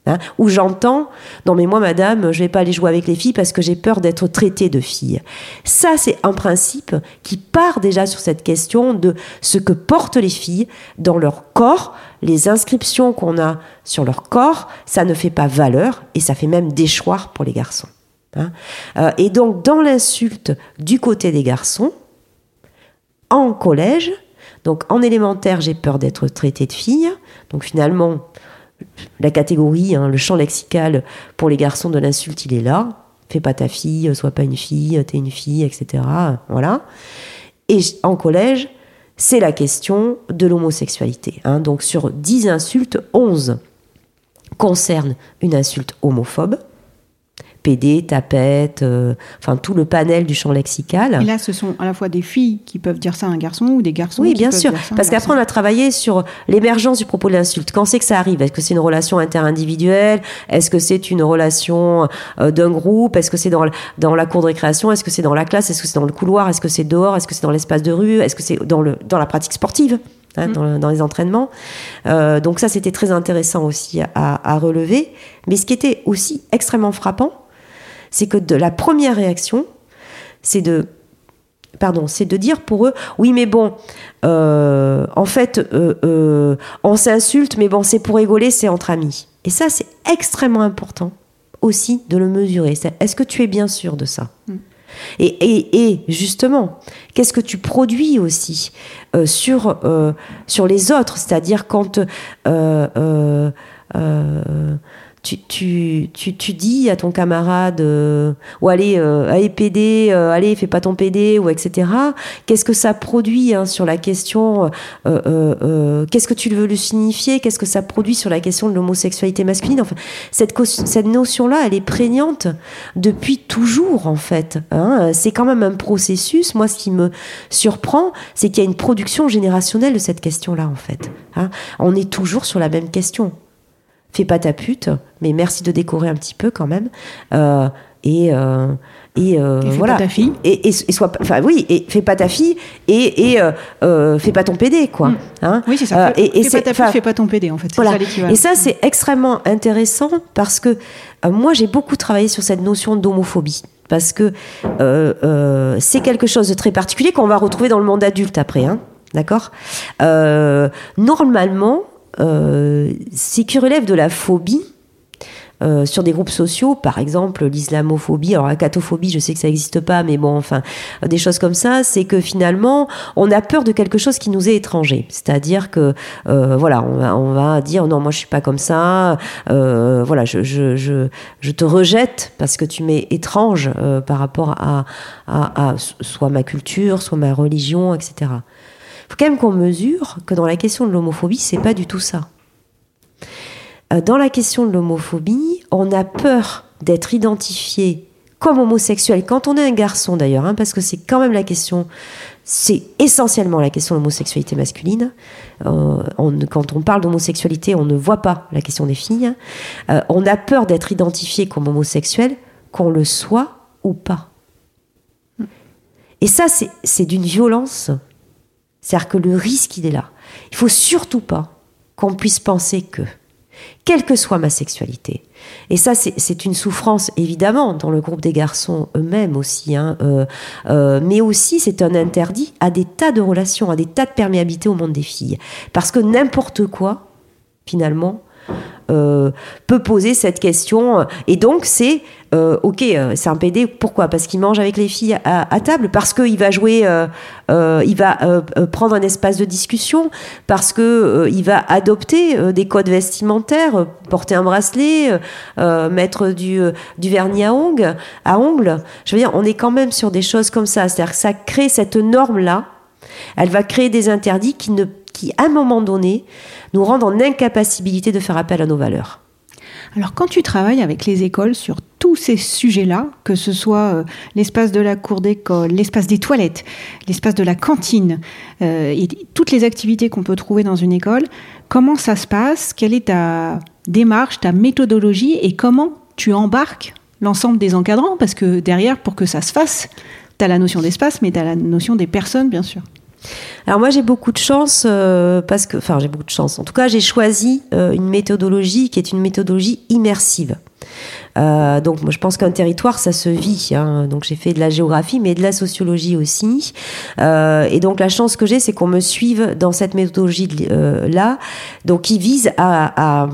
Hein, où j'entends, non mais moi madame, je vais pas aller jouer avec les filles parce que j'ai peur d'être traitée de fille. Ça c'est un principe qui part déjà sur cette question de ce que portent les filles dans leur corps, les inscriptions qu'on a sur leur corps, ça ne fait pas valeur et ça fait même déchoir pour les garçons. hein. Euh, et donc dans l'insulte du côté des garçons, en collège, donc en élémentaire j'ai peur d'être traitée de fille, donc finalement la catégorie, hein, le champ lexical pour les garçons de l'insulte, il est là. Fais pas ta fille, sois pas une fille, t'es une fille, etc. Voilà. Et en collège, c'est la question de l'homosexualité. hein. Donc sur 10 insultes, 11 concernent une insulte homophobe. PD, tapette, euh, enfin tout le panel du champ lexical. Et là, ce sont à la fois des filles qui peuvent dire ça à un garçon ou des garçons Oui, qui bien peuvent sûr. dire ça Parce qu'après, on a travaillé sur l'émergence du propos de l'insulte. Quand c'est que ça arrive? Est-ce que c'est une relation interindividuelle? Est-ce que c'est une relation euh, d'un groupe? Est-ce que c'est dans, la cour de récréation? Est-ce que c'est dans la classe? Est-ce que c'est dans le couloir? Est-ce que c'est dehors? Est-ce que c'est dans l'espace de rue? Est-ce que c'est dans, le, dans la pratique sportive hein, dans, le- dans les entraînements? Euh, Donc ça, c'était très intéressant aussi à, à relever. Mais ce qui était aussi extrêmement frappant, c'est que de la première réaction, c'est de pardon, c'est de dire pour eux, oui, mais bon, euh, en fait, euh, euh, on s'insulte, mais bon, c'est pour rigoler, c'est entre amis. Et ça, c'est extrêmement important aussi de le mesurer. Est-ce que tu es bien sûr de ça? Et, et, et justement, qu'est-ce que tu produis aussi sur, sur les autres? C'est-à-dire quand tu, tu, tu, tu dis à ton camarade euh, ou allez, euh, allez PD, euh, allez fais pas ton PD ou etc. Qu'est-ce que ça produit hein, sur la question Qu'est-ce que tu veux lui signifier Qu'est-ce que ça produit sur la question de l'homosexualité masculine Enfin, cette, cette notion-là, elle est prégnante depuis toujours en fait. hein. C'est quand même un processus. Moi, ce qui me surprend, c'est qu'il y a une production générationnelle de cette question-là en fait. hein. On est toujours sur la même question fais pas ta pute, mais merci de décorer un petit peu quand même. Euh, et euh, et, euh, Et fais voilà pas ta fille. et, et, et sois enfin oui et fais pas ta fille et, et euh, euh, fais pas ton PD quoi Mm. hein Oui, c'est ça. Euh, Fais- et, et fais pas ta fille, fais pas ton PD, en fait. Voilà. ça. Et ça, c'est extrêmement intéressant parce que euh, moi, j'ai beaucoup travaillé sur cette notion d'homophobie. Parce que euh, euh, c'est quelque chose de très particulier qu'on va retrouver dans le monde adulte après. Hein, D'accord? Euh, Normalement, euh, ce qui relève de la phobie, euh, sur des groupes sociaux, par exemple l'islamophobie, alors la catophobie, je sais que ça n'existe pas, mais bon, enfin, euh, des choses comme ça, c'est que finalement, on a peur de quelque chose qui nous est étranger. C'est-à-dire que, euh, voilà, on va, dire non, moi je suis pas comme ça, euh, voilà, je, te rejette parce que tu m'es étrange euh, par rapport à soit ma culture, soit ma religion, etc. faut quand même qu'on mesure que dans la question de l'homophobie, c'est pas du tout ça. Euh, Dans la question de l'homophobie, on a peur d'être identifié comme homosexuel quand on est un garçon d'ailleurs, hein, parce que c'est quand même la question, c'est essentiellement la question de l'homosexualité masculine. Euh, on- quand on parle d'homosexualité, on ne voit pas la question des filles. Euh, on a peur d'être identifié comme homosexuel, qu'on le soit ou pas. Et ça, c'est d'une violence. C'est-à-dire que le risque, il est là. Il faut surtout pas qu'on puisse penser que, quelle que soit ma sexualité, et ça, c'est- une souffrance, évidemment, dans le groupe des garçons eux-mêmes aussi, hein, euh, euh, mais aussi c'est un interdit à des tas de relations, à des tas de perméabilité au monde des filles. Parce que n'importe quoi, finalement, euh, peut poser cette question. Et donc, c'est euh, ok, euh, c'est un PD. Pourquoi? Parce qu'il mange avec les filles à, table, parce qu'il va jouer, il va prendre un espace de discussion, parce que il va adopter des codes vestimentaires, porter un bracelet, mettre du, vernis à ongles, à ongles. Je veux dire, on est quand même sur des choses comme ça. C'est-à-dire que ça crée cette norme-là. Elle va créer des interdits qui, ne, qui, à un moment donné, nous rendent en incapacité de faire appel à nos valeurs. Alors, quand tu travailles avec les écoles sur tous ces sujets-là, que ce soit euh, l'espace de la cour d'école, l'espace des toilettes, l'espace de la cantine, euh, et toutes les activités qu'on peut trouver dans une école, comment ça se passe? Quelle est ta démarche, ta méthodologie? Et comment tu embarques l'ensemble des encadrants? Parce que derrière, pour que ça se fasse, tu as la notion d'espace, mais tu as la notion des personnes, bien sûr. Alors moi j'ai beaucoup de chance euh, parce que, enfin j'ai beaucoup de chance. En tout cas j'ai choisi euh, une méthodologie qui est une méthodologie immersive. Euh, donc moi, je pense qu'un territoire ça se vit. hein. Donc j'ai fait de la géographie mais de la sociologie aussi. Et donc la chance que j'ai c'est qu'on me suive dans cette méthodologie là. Donc qui vise à,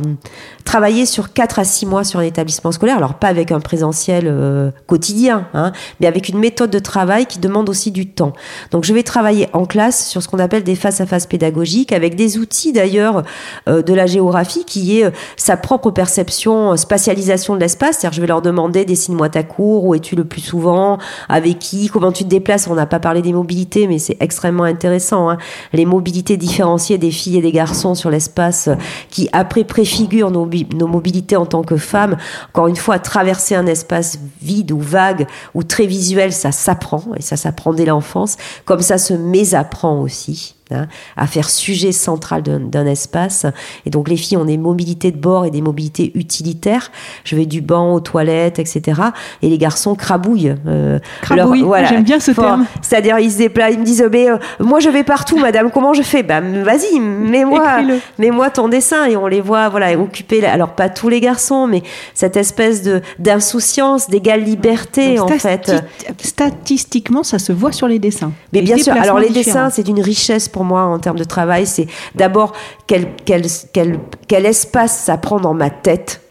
travailler sur 4 à 6 mois sur un établissement scolaire. Alors pas avec un présentiel euh, quotidien, hein, mais avec une méthode de travail qui demande aussi du temps. Donc je vais travailler en classe sur ce qu'on appelle des face-à-face pédagogiques avec des outils d'ailleurs euh, de la géographie qui est euh, sa propre perception, euh, spatialisation de l'espace. C'est-à-dire je vais leur demander dessine-moi ta cour, où es-tu le plus souvent, avec qui, comment tu te déplaces. On n'a pas parlé des mobilités, mais c'est extrêmement intéressant. hein. Les mobilités différenciées des filles et des garçons sur l'espace euh, qui après préfigurent nos, nos mobilités en tant que femmes. Encore une fois, traverser un espace vide ou vague ou très visuel, ça s'apprend et ça s'apprend dès l'enfance, comme ça se mésapprend aussi. Hein, à faire sujet central d'un espace. Et donc les filles ont des mobilités de bord et des mobilités utilitaires. Je vais du banc aux toilettes, etc. Et les garçons crabouillent. euh, Crabouille, j'aime bien ce Fort. terme. C'est-à-dire ils se déplacent, ils me disent mais euh, moi je vais partout, madame. Comment je fais? Ben vas-y, mets-moi, mets-moi ton dessin et on les voit voilà occuper. Alors pas tous les garçons, mais cette espèce de d'insouciance, d'égale liberté Donc, en fait. Statistiquement, ça se voit sur les dessins. Mais Les bien sûr, alors les dessins, c'est d'une richesse pour moi en termes de travail. C'est d'abord quel, quel, espace ça prend dans ma tête.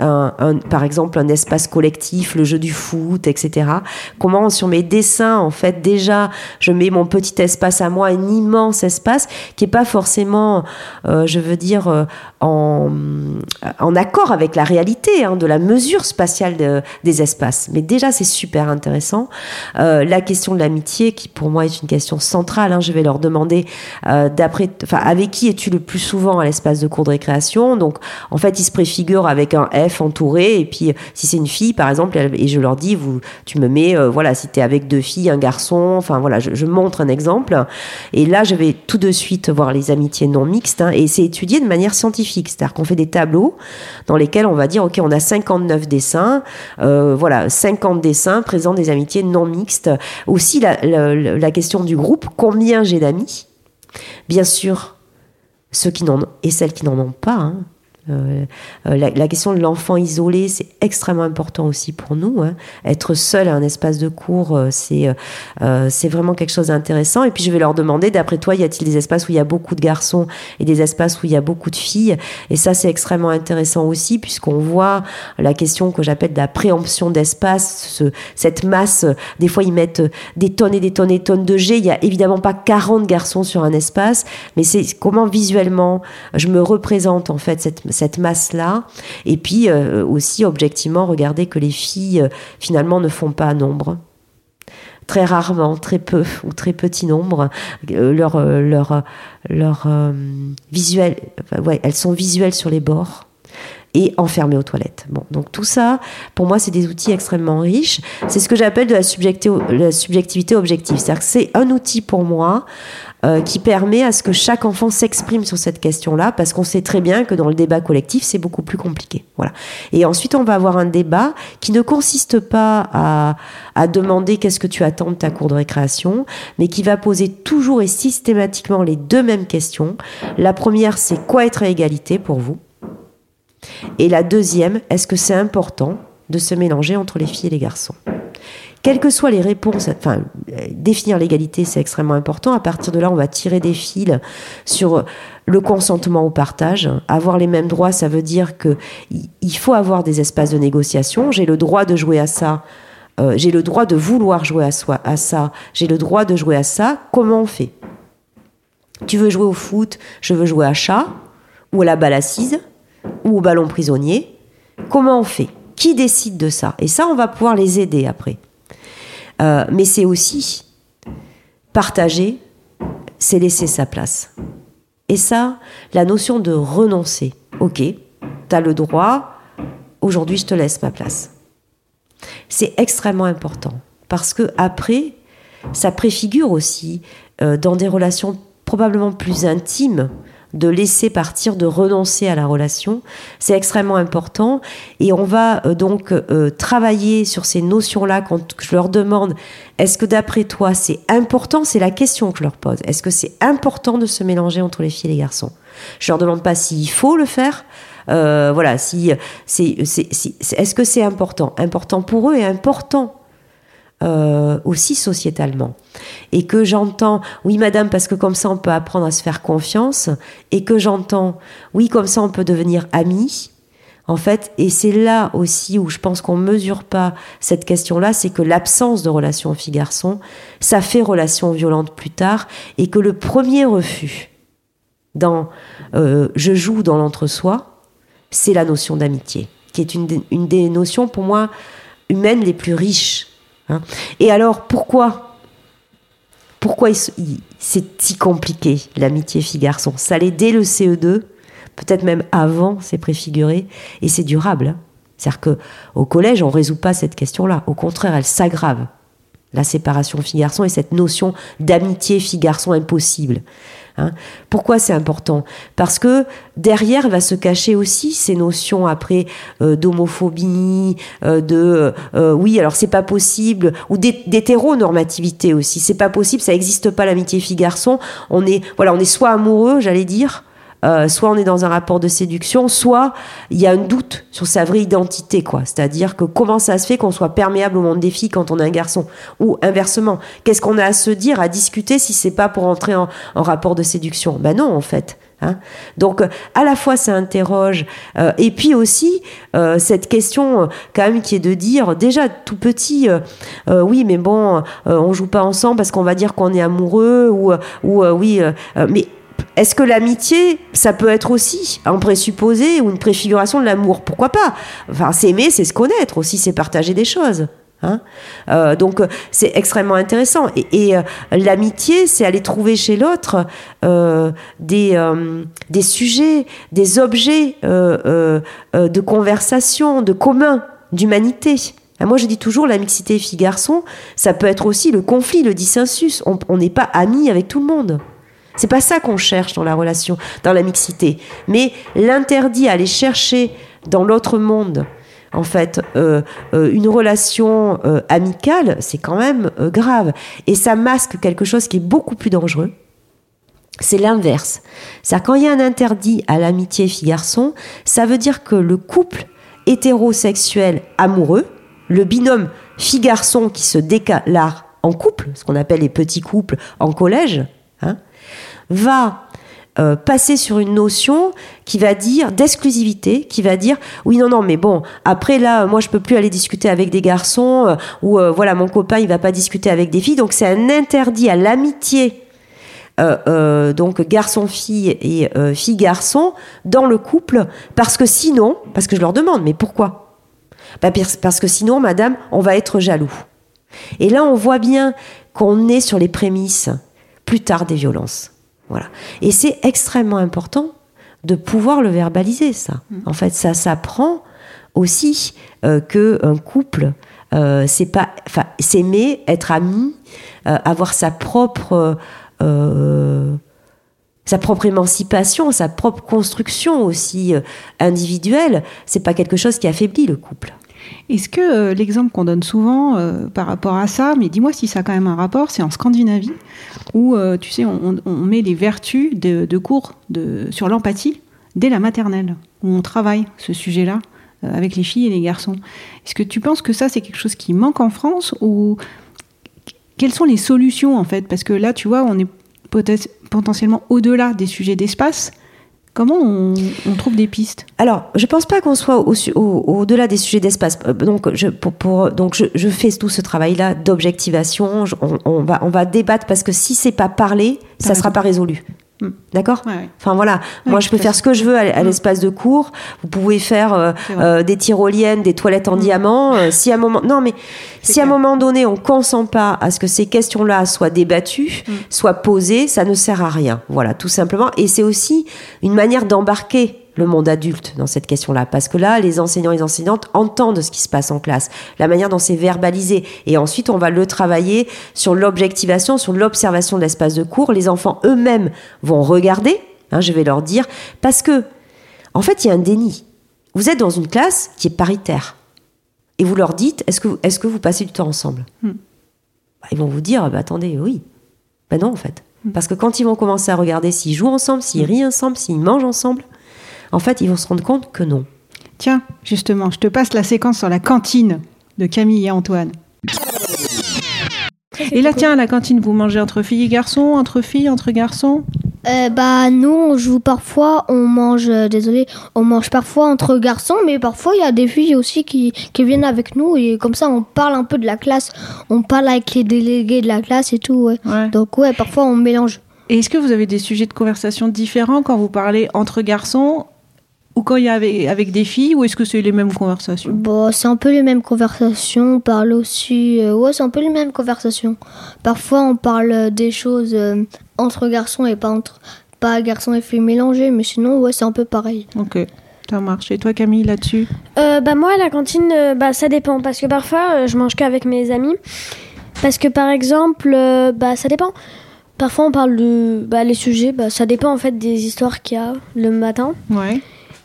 Par exemple, un espace collectif, le jeu du foot, etc. Comment sur mes dessins, en fait, déjà, je mets mon petit espace à moi, un immense espace qui est pas forcément, euh, je veux dire, euh, en, accord avec la réalité hein, de la mesure spatiale de- des espaces. Mais déjà, c'est super intéressant. Euh, la question de l'amitié, qui pour moi est une question centrale. hein, je vais leur demander d'après, avec qui es-tu le plus souvent à l'espace de cours de récréation? Donc, en fait, ils se préfigurent avec un F bref, entouré. Et puis, si c'est une fille, par exemple, et je leur dis, vous, tu me mets, voilà, si tu es avec deux filles, un garçon, enfin voilà, je, montre un exemple. Et là, je vais tout de suite voir les amitiés non mixtes. Hein, et c'est étudié de manière scientifique. C'est-à-dire qu'on fait des tableaux dans lesquels on va dire, OK, on a 59 dessins, voilà, 50 dessins présentent des amitiés non mixtes. Aussi, la, question du groupe, combien j'ai d'amis? Bien sûr, ceux qui n'en et celles qui n'en ont pas, hein, euh, euh, la, question de l'enfant isolé, c'est extrêmement important aussi pour nous. Hein. Être seul à un espace de cours, euh, c'est vraiment quelque chose d'intéressant. Et puis je vais leur demander, d'après toi, y a-t-il des espaces où il y a beaucoup de garçons et des espaces où il y a beaucoup de filles? Et ça, c'est extrêmement intéressant aussi, puisqu'on voit la question que j'appelle de la préemption d'espace, cette masse. Des fois, ils mettent des tonnes et des tonnes et des tonnes de G. Il y a évidemment pas 40 garçons sur un espace, mais c'est comment visuellement je me représente en fait cette cette masse-là. Et puis euh, aussi, objectivement, regarder que les filles, euh, finalement, ne font pas nombre très rarement, très peu [LAUGHS] ou très petit nombre. Euh, leur leur, leur visuel, ouais, elles sont visuelles sur les bords et enfermées aux toilettes. Bon, donc tout ça, pour moi, c'est des outils extrêmement riches. C'est ce que j'appelle de la subjectivité objective. C'est-à-dire que c'est un outil pour moi euh, qui permet à ce que chaque enfant s'exprime sur cette question-là, parce qu'on sait très bien que dans le débat collectif, c'est beaucoup plus compliqué. Voilà. Et ensuite, on va avoir un débat qui ne consiste pas à, à demander qu'est-ce que tu attends de ta cour de récréation, mais qui va poser toujours et systématiquement les deux mêmes questions. La première, c'est quoi être à égalité pour vous? Et la deuxième, est-ce que c'est important de se mélanger entre les filles et les garçons? Quelles que soient les réponses, enfin, définir l'égalité, c'est extrêmement important. À partir de là, on va tirer des fils sur le consentement au partage. Avoir les mêmes droits, ça veut dire que il faut avoir des espaces de négociation. J'ai le droit de jouer à ça. Euh, j'ai le droit de vouloir jouer à, soi, à ça. J'ai le droit de jouer à ça. Comment on fait? Tu veux jouer au foot Je veux jouer à chat ou à la balle assise ou au ballon prisonnier. Comment on fait? Qui décide de ça? Et ça, on va pouvoir les aider après. Euh, mais c'est aussi partager, c'est laisser sa place. Et ça, la notion de renoncer. Ok, tu as le droit, aujourd'hui je te laisse ma place. C'est extrêmement important parce que après, ça préfigure aussi euh, dans des relations probablement plus intimes de laisser partir, de renoncer à la relation. C'est extrêmement important et on va euh, donc euh, travailler sur ces notions-là quand je leur demande est-ce que d'après toi c'est important? C'est la question que je leur pose. Est-ce que c'est important de se mélanger entre les filles et les garçons? Je leur demande pas s'il faut le faire. Euh, voilà, si c'est, est-ce que c'est important? Important pour eux et important euh, aussi sociétalement. Et que j'entends, oui madame, parce que comme ça on peut apprendre à se faire confiance, et que j'entends, oui, comme ça on peut devenir amis. En fait, et c'est là aussi où je pense qu'on mesure pas cette question-là, c'est que l'absence de relation fille-garçon, ça fait relation violente plus tard, et que le premier refus dans euh, je joue dans l'entre-soi, c'est la notion d'amitié, qui est une, une des notions pour moi humaines les plus riches Hein. Et alors, pourquoi Pourquoi c'est si compliqué, l'amitié fille-garçon Ça l'est dès le CE2, peut-être même avant, c'est préfiguré, et c'est durable. Hein. C'est-à-dire qu'au collège, on ne résout pas cette question-là. Au contraire, elle s'aggrave. La séparation fille-garçon et cette notion d'amitié fille-garçon impossible. Hein. Pourquoi c'est important? Parce que derrière va se cacher aussi ces notions après euh, d'homophobie, euh, de euh, oui alors c'est pas possible ou d'hétéronormativité aussi. C'est pas possible, ça n'existe pas l'amitié fille-garçon. On est voilà, on est soit amoureux, j'allais dire, euh, soit on est dans un rapport de séduction, soit il y a un doute sur sa vraie identité, quoi. C'est-à-dire que comment ça se fait qu'on soit perméable au monde des filles quand on est un garçon, ou inversement, qu'est-ce qu'on a à se dire, à discuter si c'est pas pour entrer en, rapport de séduction? Ben non, en fait. Hein. Donc à la fois ça interroge euh, et puis aussi euh, cette question quand même qui est de dire déjà tout petit oui mais bon on joue pas ensemble parce qu'on va dire qu'on est amoureux ou ou oui mais est-ce que l'amitié, ça peut être aussi un présupposé ou une préfiguration de l'amour? Pourquoi pas? Enfin, s'aimer, c'est se connaître aussi, c'est partager des choses. Hein euh, donc c'est extrêmement intéressant. Et, euh, l'amitié, c'est aller trouver chez l'autre euh, des, des sujets, des objets de conversation, de commun, d'humanité. Et Moi, je dis toujours, la mixité fille-garçon, ça peut être aussi le conflit, le dissensus. On n'est pas amis avec tout le monde. C'est pas ça qu'on cherche dans la relation, dans la mixité. Mais l'interdit à aller chercher dans l'autre monde, en fait, euh, euh, une relation euh, amicale, c'est quand même grave. Et ça masque quelque chose qui est beaucoup plus dangereux. C'est l'inverse. C'est-à-dire quand il y a un interdit à l'amitié fille-garçon, ça veut dire que le couple hétérosexuel amoureux, le binôme fille-garçon qui se déclare en couple, ce qu'on appelle les petits couples en collège, va euh, passer sur une notion qui va dire d'exclusivité, qui va dire oui non non mais bon après là moi je peux plus aller discuter avec des garçons euh, ou euh, voilà mon copain il va pas discuter avec des filles. Donc c'est un interdit à l'amitié donc garçon-fille et fille-garçon dans le couple parce que sinon parce que je leur demande mais pourquoi? Bah, parce que sinon madame on va être jaloux. Et là on voit bien qu'on est sur les prémices plus tard des violences voilà. Et c'est extrêmement important de pouvoir le verbaliser, ça. En fait, ça s'apprend aussi euh, que un couple, euh, c'est pas, enfin, s'aimer, être ami, euh, avoir sa propre, euh, sa propre émancipation, sa propre construction aussi individuelle, c'est pas quelque chose qui affaiblit le couple. Est-ce que euh, l'exemple qu'on donne souvent euh, par rapport à ça, mais dis-moi si ça a quand même un rapport, c'est en Scandinavie, où euh, tu sais, on, met les vertus de, cours sur l'empathie dès la maternelle, où on travaille ce sujet-là avec les filles et les garçons. Est-ce que tu penses que ça, c'est quelque chose qui manque en France ou quelles sont les solutions en fait? Parce que là, tu vois, on est potentiellement au-delà des sujets d'espace. Comment on, on trouve des pistes Alors, je pense pas qu'on soit au- au- au-delà des sujets d'espace. Euh, Donc, je, pour, pour- donc je, je fais tout ce travail-là d'objectivation. Je- On, on va, on va débattre parce que si c'est pas parlé, ça sera raison. pas résolu. Mm. D'accord Ouais, ouais. Enfin voilà, Ouais, moi je peux faire ce que je veux à, à Mm. l'espace de cours. Vous pouvez faire euh, euh, des tyroliennes, des toilettes en Mm. diamant. Euh, si à un moment, non mais si à un moment donné on consent pas à ce que ces questions-là soient débattues, soient posées, ça ne sert à rien. Voilà, tout simplement. Et c'est aussi une manière d'embarquer le monde adulte dans cette question-là, parce que là, les enseignants et les enseignantes entendent ce qui se passe en classe, la manière dont c'est verbalisé, et ensuite on va le travailler sur l'objectivation, sur l'observation de l'espace de cours. Les enfants eux-mêmes vont regarder, hein, je vais leur dire, parce que, en fait, il y a un déni. Vous êtes dans une classe qui est paritaire, et vous leur dites, est-ce que, vous- est-ce que vous passez du temps ensemble Hmm. Bah, Ils vont vous dire, bah, attendez, oui. Ben non, en fait. Hmm. Parce que quand ils vont commencer à regarder s'ils jouent ensemble, s'ils rient ensemble, s'ils mangent ensemble, en fait, ils vont se rendre compte que non. Tiens, justement, je te passe la séquence sur la cantine de Camille et Antoine. Et là, tiens, à la cantine, vous mangez entre filles et garçons, entre filles, entre garçons? Euh, bah nous on joue parfois, on mange, euh, désolé, on mange parfois entre garçons, mais parfois il y a des filles aussi qui, qui viennent avec nous et comme ça on parle un peu de la classe, on parle avec les délégués de la classe et tout, ouais. Ouais. Donc ouais, parfois on mélange. Et est-ce que vous avez des sujets de conversation différents quand vous parlez entre garçons ou quand il y a avec, avec des filles ou est-ce que c'est les mêmes conversations? Bon, c'est un peu les mêmes conversations, on parle aussi, euh, ouais c'est un peu les mêmes conversations. Parfois on parle euh, des choses euh, entre garçons et pas entre, pas garçons et filles mélangés, mais sinon ouais c'est un peu pareil. Ok, ça marche. Et toi, Camille, là-dessus? Euh, bah moi à la cantine euh, bah ça dépend parce que parfois euh, je mange qu'avec mes amis parce que par exemple euh, bah ça dépend parfois on parle de bah les sujets bah ça dépend en fait des histoires qu'il y a le matin Ouais.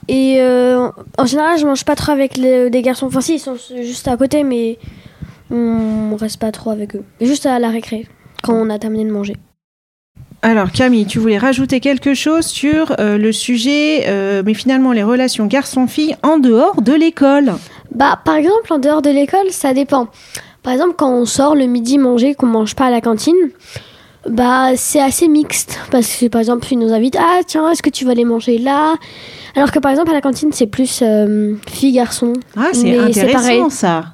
Et euh, en général je mange pas trop avec les, des garçons. Enfin si ils sont juste à côté mais on reste pas trop avec eux. Juste à la récré quand on a terminé de manger. Alors, Camille, tu voulais rajouter quelque chose sur euh, le sujet, euh, mais finalement les relations garçon-fille en dehors de l'école. Bah, par exemple, en dehors de l'école, ça dépend. Par exemple, quand on sort le midi manger, qu'on mange pas à la cantine, bah, c'est assez mixte. Parce que, par exemple, ils nous invitent, ah, tiens, est-ce que tu vas aller manger là? Alors que, par exemple, à la cantine, c'est plus euh, fille-garçon. Ah, c'est intéressant ça.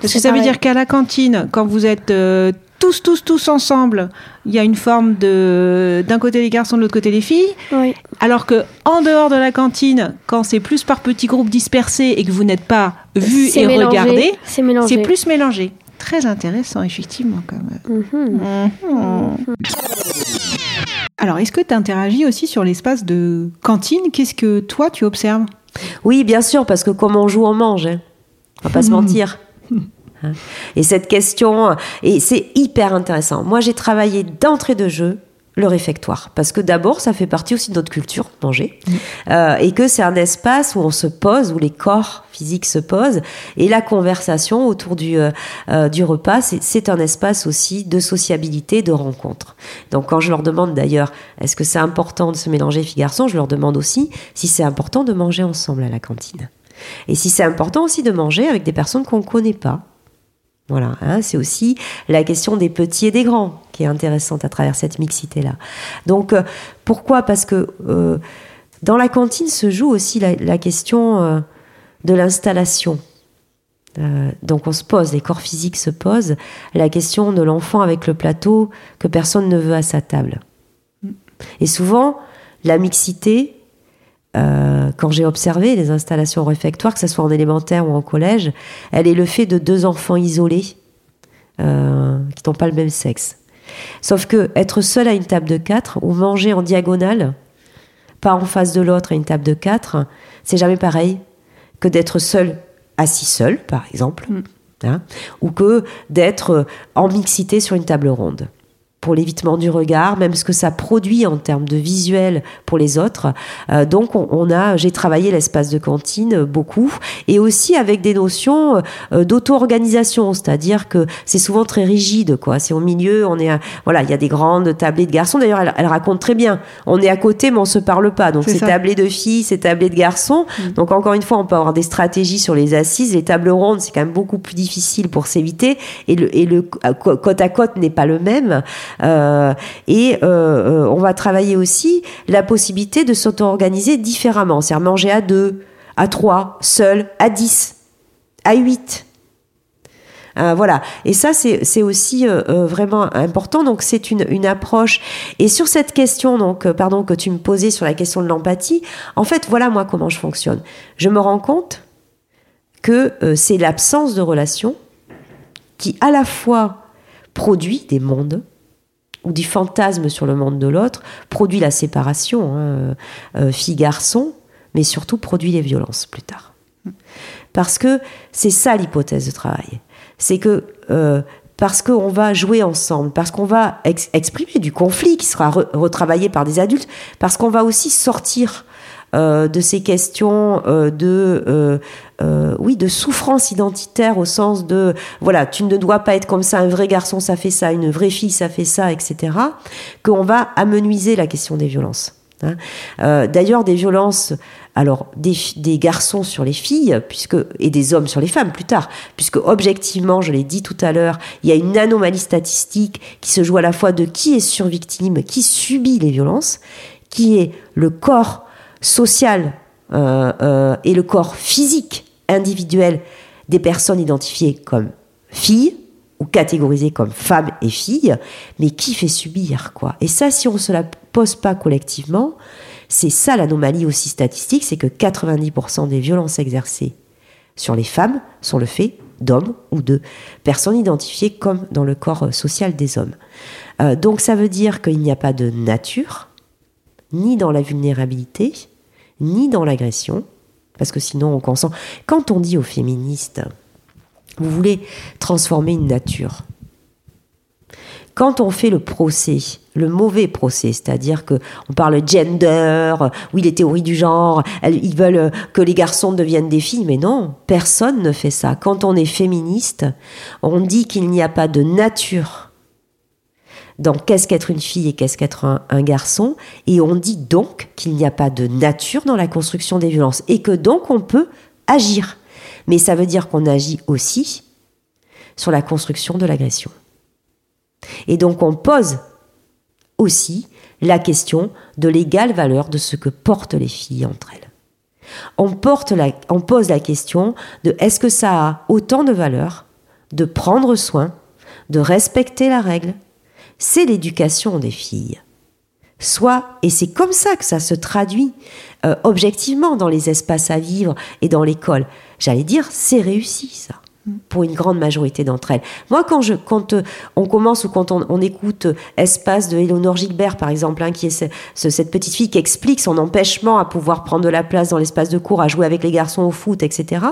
Parce que ça veut dire qu'à la cantine, quand vous êtes euh, tous, tous, tous ensemble, il y a une forme de d'un côté les garçons, de l'autre côté les filles. Oui. Alors que en dehors de la cantine, quand c'est plus par petits groupes dispersés et que vous n'êtes pas vus et mélangé, regardés, c'est plus mélangé. Très intéressant, effectivement, quand même. Mhm. Mhm. Alors, est-ce que tu interagis aussi sur l'espace de cantine? Qu'est-ce que toi, tu observes? Oui, bien sûr, parce que comme on joue, on mange. hein. On va pas se mentir. [LAUGHS] Hein. Et cette question, et c'est hyper intéressant. Moi, j'ai travaillé d'entrée de jeu le réfectoire, parce que d'abord, ça fait partie aussi de notre culture, manger, Euh, et que c'est un espace où on se pose, où les corps physiques se posent, et la conversation autour du, euh, euh, du repas, c'est- c'est un espace aussi de sociabilité, de rencontre. Donc quand je leur demande d'ailleurs, est-ce que c'est important de se mélanger filles-garçons, je leur demande aussi si c'est important de manger ensemble à la cantine. Et si c'est important aussi de manger avec des personnes qu'on ne connaît pas. Voilà, hein, c'est aussi la question des petits et des grands qui est intéressante à travers cette mixité-là. Donc, euh, pourquoi? Parce que euh, dans la cantine se joue aussi la, la question euh, de l'installation. Donc, on se pose, les corps physiques se posent, la question de l'enfant avec le plateau que personne ne veut à sa table. Et souvent, la mixité, euh, quand j'ai observé les installations réfectoires, que ce soit en élémentaire ou en collège, elle est le fait de deux enfants isolés euh, qui n'ont pas le même sexe. Sauf que être seul à une table de quatre ou manger en diagonale, pas en face de l'autre à une table de quatre, c'est jamais pareil que d'être seul, assis seul, par exemple, hein, ou que d'être en mixité sur une table ronde pour l'évitement du regard, même ce que ça produit en termes de visuel pour les autres. Euh, donc, on, on a, j'ai travaillé l'espace de cantine euh, beaucoup, et aussi avec des notions euh, d'auto-organisation, c'est-à-dire que c'est souvent très rigide, quoi. C'est au milieu, on est, à- voilà, il y a des grandes tablées de garçons. D'ailleurs, elle, elle raconte très bien. On est à côté, mais on se parle pas. Donc, C'est c'est ça. tablé de filles, c'est tablé de garçons. Donc, encore une fois, on peut avoir des stratégies sur les assises. Les tables rondes, c'est quand même beaucoup plus difficile pour s'éviter, et le, et le côte à côte n'est pas le même. Euh, et euh, euh, on va travailler aussi la possibilité de s'auto-organiser différemment, c'est-à-dire manger à deux, à trois, seul, à dix, à huit. Voilà. Et ça, c'est aussi vraiment important. Donc, c'est une, une approche. Et sur cette question, donc, pardon, que tu me posais sur la question de l'empathie, en fait, voilà moi comment je fonctionne. Je me rends compte que c'est l'absence de relation qui, à la fois, produit des mondes ou du fantasme sur le monde de l'autre, produit la séparation, hein, euh, fille-garçon, mais surtout produit les violences plus tard. Parce que c'est ça l'hypothèse de travail. C'est que euh, parce qu'on va jouer ensemble, parce qu'on va ex- exprimer du conflit qui sera re- retravaillé par des adultes, parce qu'on va aussi sortir euh, de ces questions euh, de euh, euh, oui de souffrance identitaire au sens de voilà tu ne dois pas être comme ça un vrai garçon ça fait ça une vraie fille ça fait ça etc qu'on va amenuiser la question des violences hein. Euh, d'ailleurs des violences alors des, des garçons sur les filles puisque et des hommes sur les femmes plus tard puisque objectivement je l'ai dit tout à l'heure il y a une anomalie statistique qui se joue à la fois de qui est survictime qui subit les violences qui est le corps social euh, euh, et le corps physique individuel des personnes identifiées comme filles ou catégorisées comme femmes et filles, mais qui fait subir quoi Et ça, si on ne se la pose pas collectivement, c'est ça l'anomalie aussi statistique, c'est que 90% des violences exercées sur les femmes sont le fait d'hommes ou de personnes identifiées comme dans le corps social des hommes. Euh, donc ça veut dire qu'il n'y a pas de nature, ni dans la vulnérabilité, ni dans l'agression, parce que sinon on consent. Quand on dit aux féministes, vous voulez transformer une nature, quand on fait le procès, le mauvais procès, c'est-à-dire que on parle gender, oui les théories du genre, ils veulent que les garçons deviennent des filles, mais non, personne ne fait ça. Quand on est féministe, on dit qu'il n'y a pas de nature dans qu'est-ce qu'être une fille et qu'est-ce qu'être un, garçon, et on dit donc qu'il n'y a pas de nature dans la construction des violences, et que donc on peut agir. Mais ça veut dire qu'on agit aussi sur la construction de l'agression. Et donc on pose aussi la question de l'égale valeur de ce que portent les filles entre elles. On pose la question de est-ce que ça a autant de valeur de prendre soin, de respecter la règle C'est l'éducation des filles. Soit, et c'est comme ça que ça se traduit euh, objectivement dans les espaces à vivre et dans l'école. J'allais dire, c'est réussi ça. pour une grande majorité d'entre elles. Moi, quand, je, quand euh, on commence ou quand on, écoute euh, Espace de Eleonore Gilbert, par exemple, hein, qui est ce- ce- cette petite fille qui explique son empêchement à pouvoir prendre de la place dans l'espace de cours, à jouer avec les garçons au foot, etc.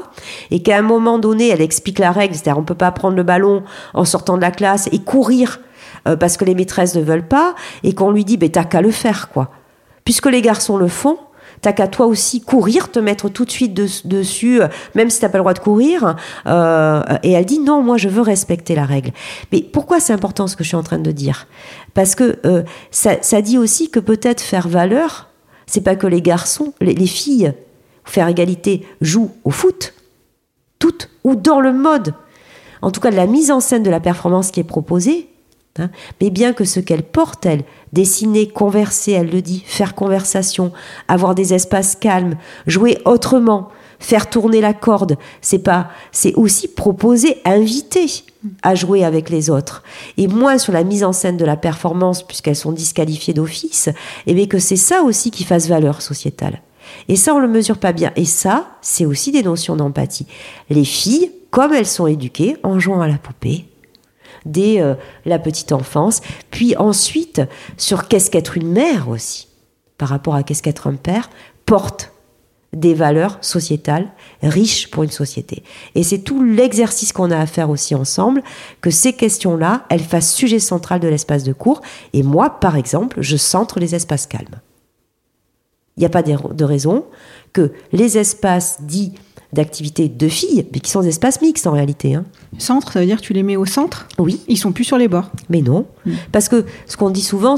Et qu'à un moment donné, elle explique la règle, c'est-à-dire on peut pas prendre le ballon en sortant de la classe et courir euh, parce que les maîtresses ne veulent pas, et qu'on lui dit, ben t'as qu'à le faire, quoi. Puisque les garçons le font, t'as qu'à toi aussi courir, te mettre tout de suite des- dessus, euh, même si t'as pas le droit de courir. Euh, et elle dit non, moi je veux respecter la règle. Mais pourquoi c'est important ce que je suis en train de dire? Parce que ça, ça dit aussi que peut-être faire valeur, c'est pas que les garçons, les, les filles, faire égalité, jouent au foot, toutes, ou dans le mode, en tout cas de la mise en scène de la performance qui est proposée, hein, mais bien que ce qu'elle porte, elle, dessiner, converser, elle le dit, faire conversation, avoir des espaces calmes, jouer autrement, faire tourner la corde, c'est pas, c'est aussi proposer, inviter à jouer avec les autres. Et moins sur la mise en scène de la performance, puisqu'elles sont disqualifiées d'office, et bien que c'est ça aussi qui fasse valeur sociétale. Et ça, on le mesure pas bien. Et ça, c'est aussi des notions d'empathie. Les filles, comme elles sont éduquées, en jouant à la poupée, dès euh, la petite enfance, puis ensuite sur qu'est-ce qu'être une mère aussi, par rapport à qu'est-ce qu'être un père, porte des valeurs sociétales riches pour une société. Et c'est tout l'exercice qu'on a à faire aussi ensemble, que ces questions-là, elles fassent sujet central de l'espace de cours. Et moi, par exemple, je centre les espaces calmes. Il n'y a pas de raison que les espaces dits d'activité de filles, mais qui sont des espaces mixtes en réalité. hein. Centre, ça veut dire que tu les mets au centre? Oui, Ils sont plus sur les bords. mais non. Parce que ce qu'on dit souvent,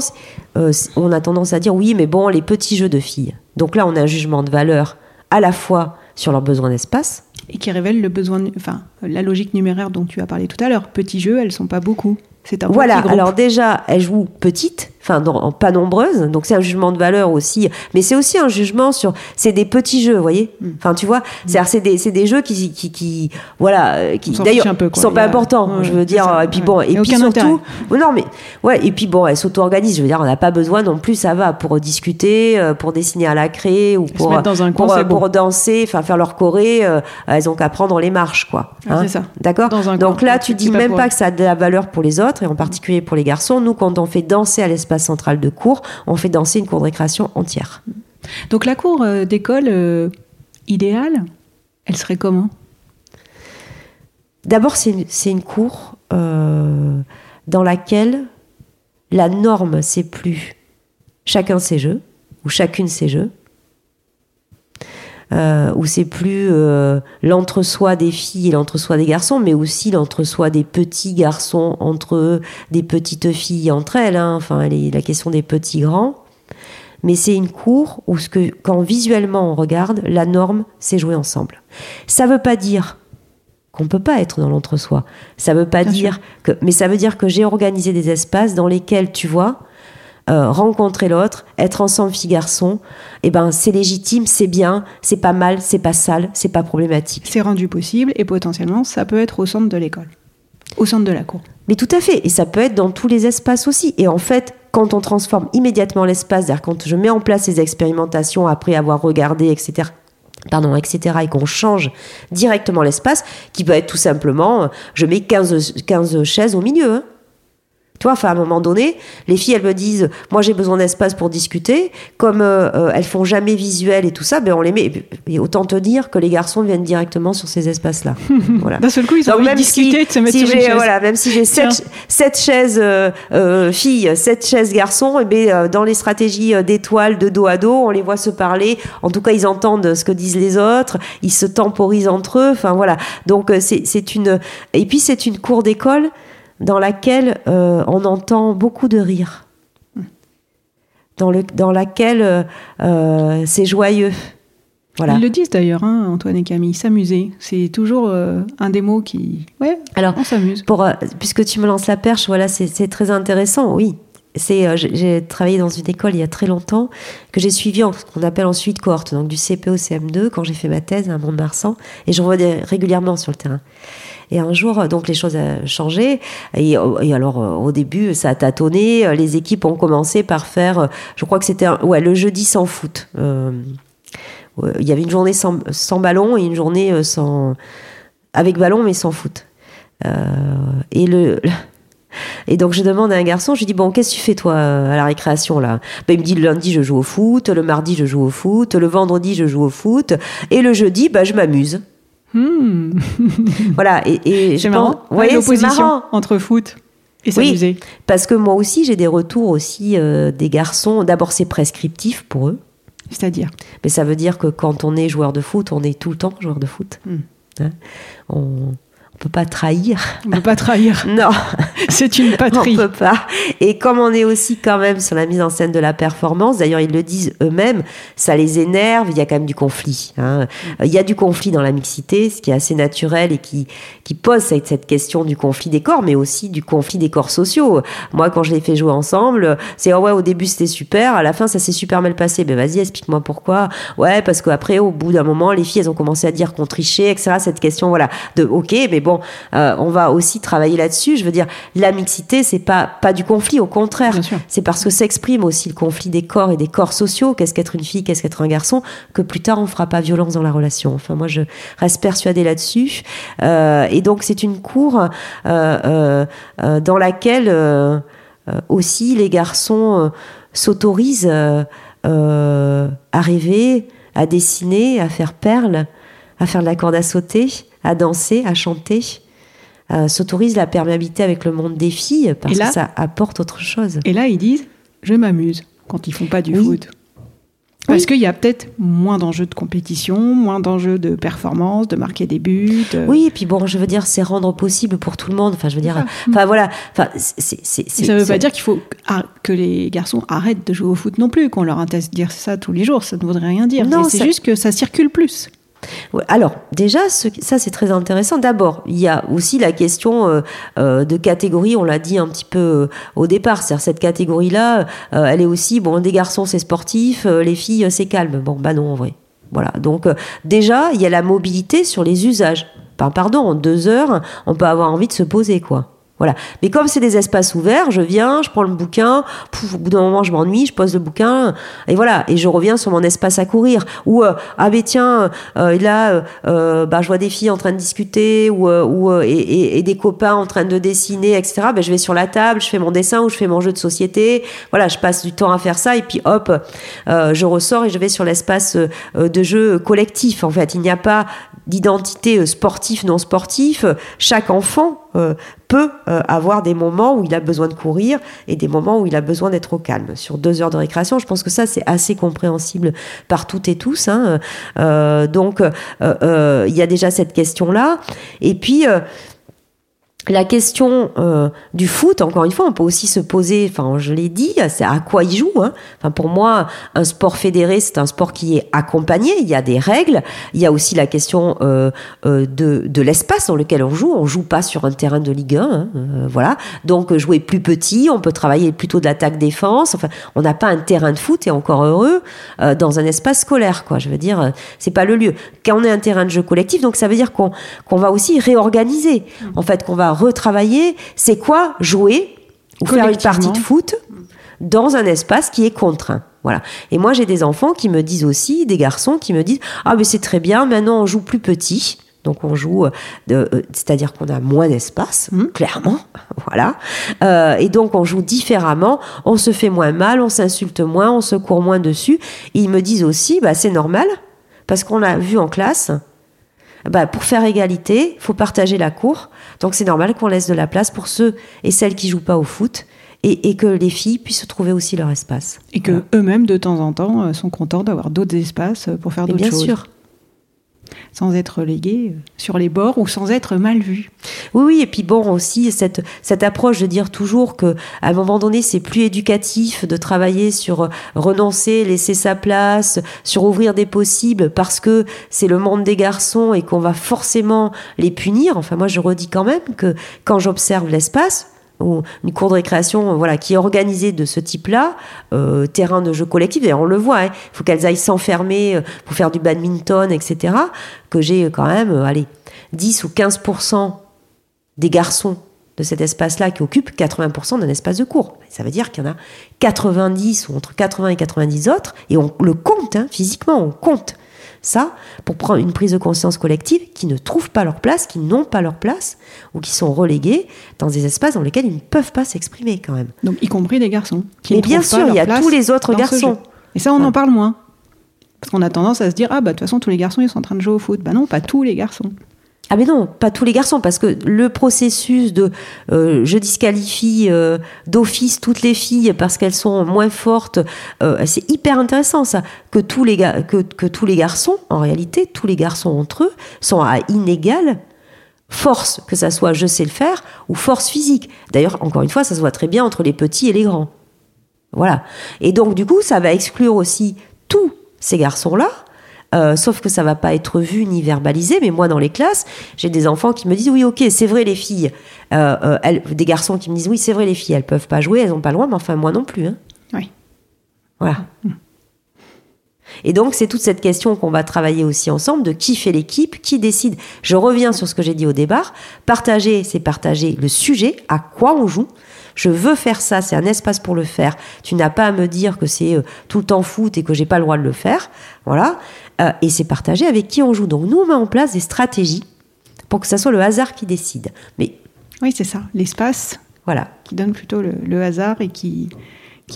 euh, on a tendance à dire oui, mais bon, les petits jeux de filles. Donc là, on a un jugement de valeur à la fois sur leurs besoins d'espace. Et qui révèlent le besoin, enfin, la logique numéraire dont tu as parlé tout à l'heure. Petits jeux, elles sont pas beaucoup. C'est un Voilà, petit alors déjà, elles jouent petites, enfin non, pas nombreuses, donc c'est un jugement de valeur aussi, mais c'est aussi un jugement sur, c'est des petits jeux, vous voyez Mm. Enfin, tu vois, c'est-à-dire c'est des, c'est des jeux qui, qui, qui voilà, euh, qui d'ailleurs, sont pas a- importants, ouais, je veux dire, ça, et puis ouais. bon, et puis surtout, non mais, ouais, et puis bon, elles s'auto-organisent, je veux dire, on n'a pas besoin non plus, ça va, pour discuter, euh, pour dessiner à la craie, ou pour, dans un coin, pour, danser, enfin faire leur choré, euh, elles ont qu'à prendre les marches, quoi. Ah, Hein. c'est ça. D'accord Donc coin, là, tu dis même pas que ça a de la valeur pour les autres, et en particulier pour les garçons. Nous, quand on fait danser à l'espace central de cours, on fait danser une cour de récréation entière. Donc la cour euh, d'école euh, idéale, elle serait comment? D'abord, c'est une, c'est une cour euh, dans laquelle la norme, c'est plus chacun ses jeux, ou chacune ses jeux, euh, où c'est plus euh, l'entre-soi des filles et l'entre-soi des garçons, mais aussi l'entre-soi des petits garçons entre eux, des petites filles entre elles, hein, enfin les- la question des petits grands. Mais c'est une cour où ce que, quand visuellement on regarde, la norme, c'est jouer ensemble. Ça veut pas dire qu'on peut pas être dans l'entre-soi. Ça veut pas Bien dire que, mais ça veut dire que j'ai organisé des espaces dans lesquels, tu vois, euh, rencontrer l'autre, être ensemble fille-garçon, eh ben c'est légitime, c'est bien, c'est pas mal, c'est pas sale, c'est pas problématique. C'est rendu possible et potentiellement, ça peut être au centre de l'école, au centre de la cour. Mais tout à fait, et ça peut être dans tous les espaces aussi. Et en fait, quand on transforme immédiatement l'espace, c'est-à-dire quand je mets en place ces expérimentations après avoir regardé, etc., pardon, etc., et qu'on change directement l'espace, qui peut être tout simplement, euh, je mets 15, 15 chaises au milieu. hein. Tu vois, enfin, à un moment donné, les filles, elles me disent, moi j'ai besoin d'espace pour discuter. Comme euh, euh, elles font jamais visuel et tout ça, ben on les met. Et autant te dire que les garçons viennent directement sur ces espaces-là. [LAUGHS] voilà. D'un seul coup, ils ont Donc envie de même discuter, si, de se mettre si sur une j'ai chaise. voilà, même si j'ai sept, sept chaises euh, euh, filles, sept chaises garçons, et ben euh, dans les stratégies d'étoiles de dos à dos, on les voit se parler. En tout cas, ils entendent ce que disent les autres, ils se temporisent entre eux. Enfin voilà. Donc c'est c'est une et puis c'est une cour d'école dans laquelle euh, on entend beaucoup de rires, dans le dans laquelle euh, euh, c'est joyeux. Voilà. Ils le disent d'ailleurs, hein, Antoine et Camille, s'amuser. C'est toujours euh, un des mots qui. Ouais, Alors on s'amuse. pour, puisque tu me lances la perche, voilà, c'est très intéressant, oui. C'est, euh, j'ai travaillé dans une école il y a très longtemps que j'ai suivi en ce qu'on appelle ensuite cohorte, donc du CP au CM2 quand j'ai fait ma thèse à Mont-de-Marsan et je revenais régulièrement sur le terrain. Et un jour, euh, donc les choses ont changé et, euh, alors au début ça a tâtonné. Les équipes ont commencé par faire, je crois que c'était ouais le jeudi sans foot. Il y avait une journée sans, ballon et une journée sans avec ballon mais sans foot. Et le et donc je demande à un garçon, je lui dis bon qu'est-ce que tu fais toi à la récréation là? Ben, Il me dit le lundi je joue au foot, le mardi je joue au foot, le vendredi je joue au foot et le jeudi bah, je m'amuse. Hmm. [LAUGHS] Voilà et, et je C'est marrant. Vous voyez, c'est l'opposition marrant. entre foot et Oui. Parce que moi aussi j'ai des retours aussi euh, des garçons. D'abord c'est prescriptif pour eux. C'est-à-dire? Mais ça veut dire que quand on est joueur de foot, on est tout le temps joueur de foot. Hmm. Hein? On ne peut pas trahir. On ne peut pas trahir. [LAUGHS] Non, C'est une patrie. on peut pas. Et comme on est aussi quand même sur la mise en scène de la performance, d'ailleurs ils le disent eux-mêmes, ça les énerve, il y a quand même du conflit. hein. Il y a du conflit dans la mixité, ce qui est assez naturel et qui, qui pose cette, cette question du conflit des corps, mais aussi du conflit des corps sociaux. Moi, quand je les fais jouer ensemble, c'est oh ouais, au début c'était super, à la fin ça s'est super mal passé. Ben vas-y, explique-moi pourquoi. Ouais, parce qu'après, au bout d'un moment, les filles elles ont commencé à dire qu'on trichait, etc. Cette question, voilà, de ok, mais bon, euh, on va aussi travailler là-dessus. Je veux dire, la mixité, c'est pas pas du conflit, au contraire. C'est parce que s'exprime aussi le conflit des corps et des corps sociaux. Qu'est-ce qu'être une fille, qu'est-ce qu'être un garçon, que plus tard on fera pas violence dans la relation. Enfin, moi, je reste persuadée là-dessus. Euh, et donc, c'est une cour euh, dans laquelle aussi les garçons s'autorisent à rêver, à dessiner, à faire perles, à faire de la corde à sauter, à danser, à chanter. Euh, s'autorisent la perméabilité avec le monde des filles parce là- que ça apporte autre chose. Et là, ils disent Je m'amuse quand ils font pas du Oui. foot. Parce qu'il y a peut-être moins d'enjeux de compétition, moins d'enjeux de performance, de marquer des buts. Oui, et puis bon, je veux dire, c'est rendre possible pour tout le monde. Enfin, je veux dire, enfin voilà, enfin, c'est, c'est, Et c'est- ça ne veut pas dire qu'il faut ah, que les garçons arrêtent de jouer au foot non plus, qu'on leur interdise ça tous les jours. Ça ne voudrait rien dire. Non, c'est ça- juste que ça circule plus. Alors, déjà, ça c'est très intéressant. D'abord, il y a aussi la question euh, euh, de catégorie, on l'a dit un petit peu euh, au départ. C'est-à-dire, cette catégorie-là, elle est aussi, bon, des garçons c'est sportif, les filles c'est calme. Bon, bah non, en vrai. Voilà. Donc, déjà, il y a la mobilité sur les usages. Enfin, pardon, en deux heures, on peut avoir envie de se poser, quoi. Voilà. Mais comme c'est des espaces ouverts, je viens, je prends le bouquin, pouf, au bout d'un moment, je m'ennuie, je pose le bouquin, et voilà. Et je reviens sur mon espace à courir. Ou, euh, ah ben tiens, euh, là, euh, euh, bah, je vois des filles en train de discuter, ou, et, des copains en train de dessiner, etc. Ben, je vais sur la table, je fais mon dessin ou je fais mon jeu de société. Voilà, je passe du temps à faire ça, et puis hop, je ressors et je vais sur l'espace de jeu collectif. En fait, il n'y a pas d'identité euh, sportif, non sportif. Chaque enfant euh, peut euh, avoir des moments où il a besoin de courir et des moments où il a besoin d'être au calme. Sur deux heures de récréation, je pense que ça, c'est assez compréhensible par toutes et tous. hein. Donc, il y a déjà cette question-là. Et puis... la question euh, du foot, encore une fois, on peut aussi se poser, enfin, je l'ai dit, c'est à quoi il joue. Hein. Enfin, pour moi, un sport fédéré, c'est un sport qui est accompagné. Il y a des règles. Il y a aussi la question euh, euh, de, l'espace dans lequel on joue. On joue pas sur un terrain de Ligue 1, hein, voilà. Donc, jouer plus petit, on peut travailler plutôt de l'attaque-défense. Enfin, on n'a pas un terrain de foot, et encore heureux, dans un espace scolaire, quoi. Je veux dire, c'est pas le lieu. Quand on est un terrain de jeu collectif, donc ça veut dire qu'on qu'on va aussi réorganiser. En fait, qu'on va retravailler. C'est quoi jouer ou faire une partie de foot dans un espace qui est contraint. Voilà. Et moi, j'ai des enfants qui me disent aussi, des garçons qui me disent Ah, mais c'est très bien, maintenant on joue plus petit. Donc on joue, euh, euh, c'est-à-dire qu'on a moins d'espace, clairement, [LAUGHS] voilà. Euh, et donc on joue différemment, on se fait moins mal, on s'insulte moins, on se court moins dessus. Et ils me disent aussi, bah c'est normal, parce qu'on l'a vu en classe. Bah, pour faire égalité, faut partager la cour. Donc c'est normal qu'on laisse de la place pour ceux et celles qui jouent pas au foot et, et que les filles puissent trouver aussi leur espace. Et que eux-mêmes, de temps en temps, euh, sont contents d'avoir d'autres espaces euh, pour faire d'autres bien choses. sûr. Sans être relégués euh, sur les bords ou sans être mal vus. Oui, oui, et puis bon aussi cette cette approche de dire toujours que à un moment donné c'est plus éducatif de travailler sur euh, renoncer, laisser sa place, sur ouvrir des possibles parce que c'est le monde des garçons et qu'on va forcément les punir. Enfin moi je redis quand même que quand j'observe l'espace ou une cour de récréation voilà qui est organisée de ce type-là, euh, terrain de jeu collectif. D'ailleurs, on le voit, il faut qu'elles aillent s'enfermer euh, pour faire du badminton, etc. Que j'ai euh, quand même, euh, allez, 10 ou 15% des garçons de cet espace-là qui occupent 80% d'un espace de cours. Ça veut dire qu'il y en a 90 ou entre 80 et 90 autres, et on le compte hein, physiquement, on compte ça pour prendre une prise de conscience collective qui ne trouvent pas leur place, qui n'ont pas leur place ou qui sont relégués dans des espaces dans lesquels ils ne peuvent pas s'exprimer quand même. Donc, y compris des garçons. Qui Mais ne bien sûr, il y a tous les autres garçons. Et ça, on en parle moins. Parce qu'on a tendance à se dire, ah bah de toute façon, tous les garçons, ils sont en train de jouer au foot. Bah non, pas tous les garçons. Ah mais non, pas tous les garçons, parce que le processus de euh, je disqualifie euh, d'office toutes les filles parce qu'elles sont moins fortes, euh, c'est hyper intéressant ça. Que tous les que, que tous les garçons, en réalité, tous les garçons entre eux sont à inégale force, que ça soit je sais le faire ou force physique. D'ailleurs, encore une fois, ça se voit très bien entre les petits et les grands. Voilà. Et donc, du coup, ça va exclure aussi tous ces garçons-là. Euh, sauf que ça va pas être vu ni verbalisé. Mais moi, dans les classes, j'ai des enfants qui me disent oui, ok, c'est vrai les filles. Euh, euh, elles- des garçons qui me disent oui, c'est vrai les filles, elles peuvent pas jouer, elles ont pas le droit, mais enfin moi non plus. Hein. Oui. Voilà. Et donc, c'est toute cette question qu'on va travailler aussi ensemble de qui fait l'équipe, qui décide. Je reviens sur ce que j'ai dit au départ. Partager, c'est partager le sujet, à quoi on joue. Je veux faire ça, c'est un espace pour le faire. Tu n'as pas à me dire que c'est euh, tout le temps foot et que j'ai pas le droit de le faire. Voilà. Euh, et c'est partager avec qui on joue. Donc, nous, on met en place des stratégies pour que ça soit le hasard qui décide. Mais Oui, c'est ça. L'espace voilà. qui donne plutôt le, le hasard et qui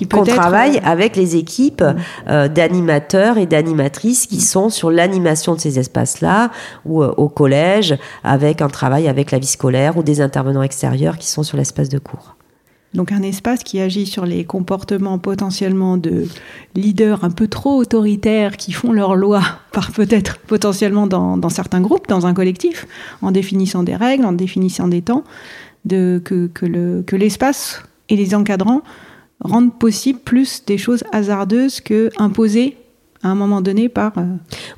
qu'on travaille euh, avec les équipes euh, d'animateurs et d'animatrices qui sont sur l'animation de ces espaces-là ou euh, au collège avec un travail avec la vie scolaire ou des intervenants extérieurs qui sont sur l'espace de cours. Donc un espace qui agit sur les comportements potentiellement de leaders un peu trop autoritaires qui font leur loi [LAUGHS] par peut-être potentiellement dans, dans certains groupes, dans un collectif, en définissant des règles, en définissant des temps, de, que, que, le, que l'espace et les encadrants rendent possible plus des choses hasardeuses que imposées à un moment donné par... euh,